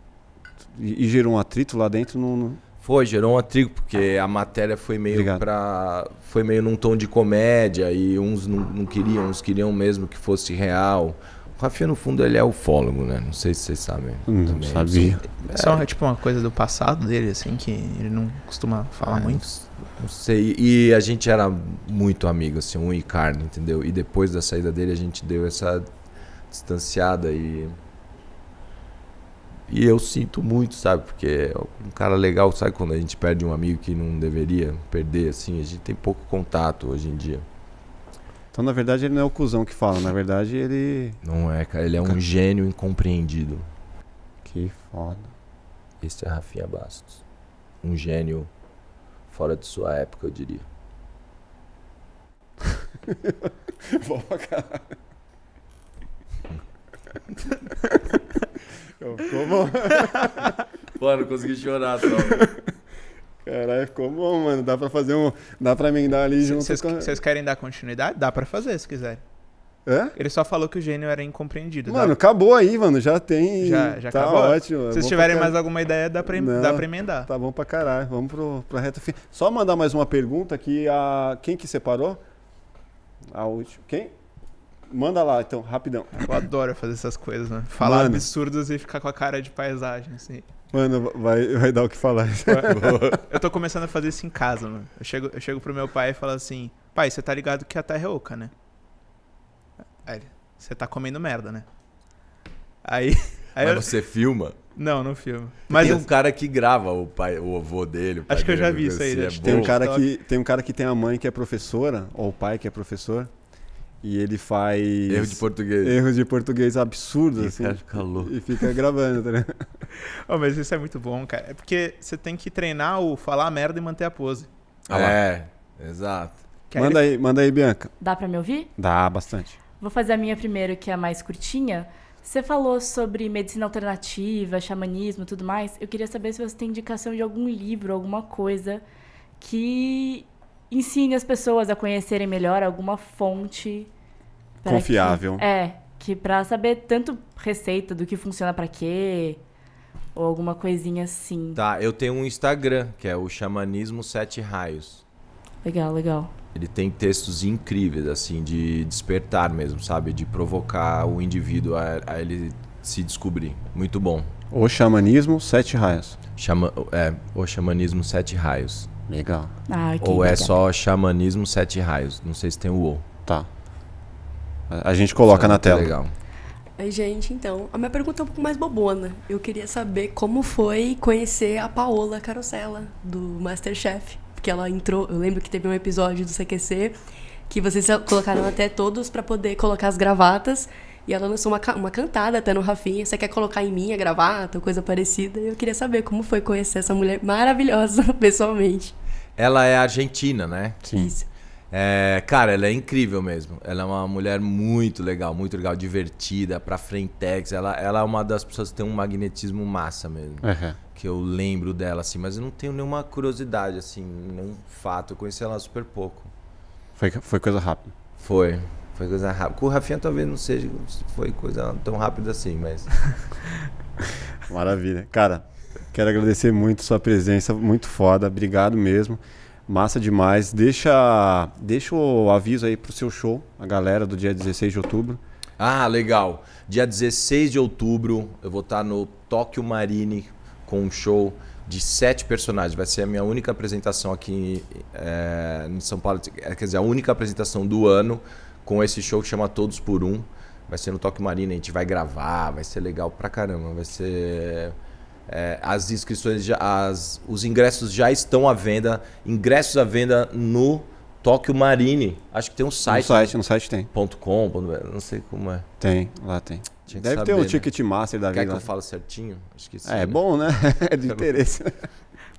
e, e gerou um atrito lá dentro. No, no- Foi, gerou um atrigo, porque a matéria foi meio Obrigado. pra. Foi meio num tom de comédia e uns não, não queriam, uns queriam mesmo que fosse real. O Rafinha, no fundo, ele é ufólogo, né? Não sei se vocês sabem. Não também. sabia. É só é, tipo uma coisa do passado dele, assim, que ele não costuma falar Ah, muito. Não, sei. E a gente era muito amigo, assim, um e carne, entendeu? E depois da saída dele a gente deu essa distanciada e. E eu sinto muito, sabe? Porque é um cara legal, sabe? Quando a gente perde um amigo que não deveria perder, assim, a gente tem pouco contato hoje em dia. Então, na verdade, ele não é o cuzão que fala. Na verdade, ele. Não é, cara? Ele é um gênio incompreendido. Que foda. Esse é Rafinha Bastos. Um gênio fora de sua época, eu diria. Bom pra caralho. Ficou bom. Pô, não consegui chorar, só. Caralho, ficou bom, mano. Dá pra fazer um. Dá pra emendar ali junto Vocês com. vocês querem dar continuidade? Dá pra fazer, se quiserem. Hã? Ele só falou que o gênio era incompreendido. dá- Mano, acabou aí, mano. Já tem. Já- já tá acabou? ótimo. é se vocês tiverem mais alguma ideia, dá pra, Não. dá pra emendar. Tá bom pra caralho. Vamos pro, pra reta final. Só mandar mais uma pergunta que a. Quem que separou? A última. Quem? Manda lá, então, rapidão. Eu adoro fazer essas coisas, né? Falar Mano. absurdos e ficar com a cara de paisagem, assim. Mano, vai, vai dar o que falar. Eu tô começando a fazer isso em casa, mano. Eu chego, eu chego pro meu pai e falo assim: Pai, você tá ligado que a terra é oca, né? Aí ele, você tá comendo merda, né? Aí. aí eu, Mas você filma? não, não filmo. Mas tem um cara que grava o pai, o avô dele. o pai Acho que eu já vi isso aí, assim, É Tem um, cara que, tem um cara que tem a mãe que é professora, ou o pai que é professor, e ele faz. Erro de português. erros de português absurdos, E assim. cara fica louco. E fica gravando, tá ligado? Oh, mas isso é muito bom, cara. É porque você tem que treinar o falar merda e manter a pose. Ah lá. é, exato. Manda ele- aí, manda aí, Bianca. Dá pra me ouvir? Dá bastante. Vou fazer a minha primeiro, que é a mais curtinha. Você falou sobre medicina alternativa, xamanismo e tudo mais. Eu queria saber se você tem indicação de algum livro, alguma coisa que ensine as pessoas a conhecerem melhor alguma fonte Confiável. que- é, que pra saber tanto receita do que funciona pra quê, ou alguma coisinha assim. Tá, eu tenho um Instagram, que é o Xamanismo Sete Raios. Legal, legal. Ele tem textos incríveis, assim, de despertar mesmo, sabe? De provocar o indivíduo a, a ele se descobrir. Muito bom. O xamanismo, sete raios. Xama, é, o Xamanismo Sete Raios. Legal. Ah, ok, Ou é só Xamanismo Sete Raios. Não sei se tem o O. Tá. A gente coloca Isso é na tela. Legal. Oi, gente, então, a minha pergunta é um pouco mais bobona. Eu queria saber como foi conhecer a Paola Carosella, do Masterchef. Porque ela entrou, eu lembro que teve um episódio do CQC que vocês colocaram até todos pra poder colocar as gravatas. E ela lançou uma, uma cantada até no Rafinha. Você quer colocar em mim a gravata, ou coisa parecida? E eu queria saber como foi conhecer essa mulher maravilhosa, pessoalmente. Ela é argentina, né? Sim. Isso. É, cara, ela é incrível mesmo. Ela é uma mulher muito legal, muito legal, divertida, pra frentex. Ela, ela é uma das pessoas que tem um magnetismo massa mesmo. É. Que eu lembro dela, assim, mas eu não tenho nenhuma curiosidade, assim, nenhum fato. Eu conheci ela super pouco. Foi, foi coisa rápida. Foi. Foi coisa rápida. Com o Rafinha talvez não seja. Foi coisa tão rápida assim, mas. Maravilha. Cara, quero agradecer muito sua presença, muito foda. Obrigado mesmo. Massa demais. Deixa, deixa o aviso aí pro seu show, a galera do dia 16 de outubro. Ah, legal. Dia 16 de outubro eu vou estar no Tóquio Marine com um show de sete personagens. Vai ser a minha única apresentação aqui é, em São Paulo. É, Quer dizer, a única apresentação do ano com esse show que chama Todos por Um. Vai ser no Tóquio Marine. A gente vai gravar, vai ser legal pra caramba. Vai ser. é, as inscrições, já, as, os ingressos já estão à venda. Ingressos à venda no Tóquio Marine. Acho que tem um No site. site, no site tem. .com, não sei como é. Tem, lá tem. Tinha que Deve ter saber, um né? ticket master da Quer vida. que eu fale certinho? Acho que sim. É, né? bom, né? É de interesse.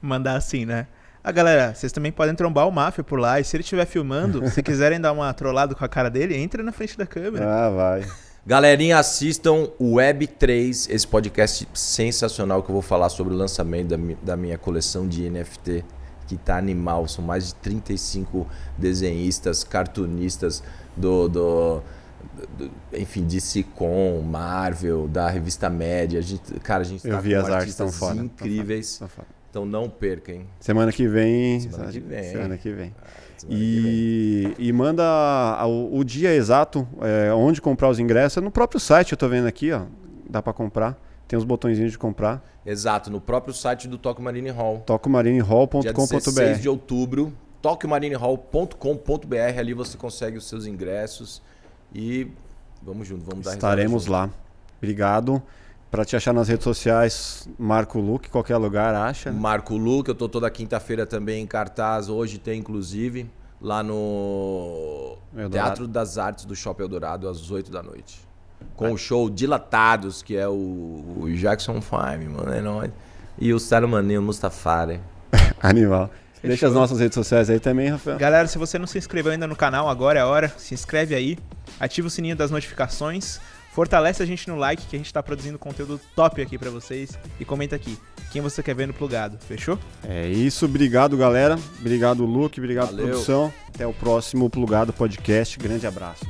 Mandar assim, né? Ah, galera, vocês também podem trombar o Máfia por lá. E se ele estiver filmando, se quiserem dar uma trollada com a cara dele, entra na frente da câmera. ah, vai. Galerinha, assistam o Web 3, esse podcast sensacional que eu vou falar sobre o lançamento da, da minha coleção de NFT, que tá animal. São mais de 35 desenhistas, cartunistas do do- enfim, DC Com, Marvel, da revista Média. A gente, cara, a gente Eu tá vi com as artes tão incríveis. tão. Então não percam, hein? Semana que vem. Semana que vem. Semana que vem. Semana que vem. E, e manda o, o dia exato, é, onde comprar os ingressos. É no próprio site, eu tô vendo aqui, ó. Dá pra comprar. Tem os botõezinhos de comprar. Exato, no próprio site do Tokyo Marine Hall. Dia 16 tocomarinehall.com.br. de outubro, tokymarinehall.com.br, ali você consegue os seus ingressos e vamos junto, vamos dar Estaremos lá. Obrigado. Pra te achar nas redes sociais, Marco Luque, qualquer lugar acha. né? Marco Lu, que eu tô toda quinta-feira também em cartaz, hoje tem inclusive, lá no Eldorado. Teatro das Artes do Shopping Eldorado, às 8 da noite. Com o show Dilatados, que é o, o Jackson 5, mano, é nóis. E o Sarumaninho Mustafari. Animal. Deixa as nossas redes sociais aí também, Rafael. Galera, se você não se inscreveu ainda no canal, agora é a hora. Se inscreve aí, ativa o sininho das notificações, fortalece a gente no like, que a gente tá produzindo conteúdo top aqui pra vocês. E comenta aqui, quem você quer ver no plugado, fechou? É isso, obrigado galera. Obrigado, Luke. Obrigado, Valeu. produção. Até o próximo Plugado Podcast. Grande abraço.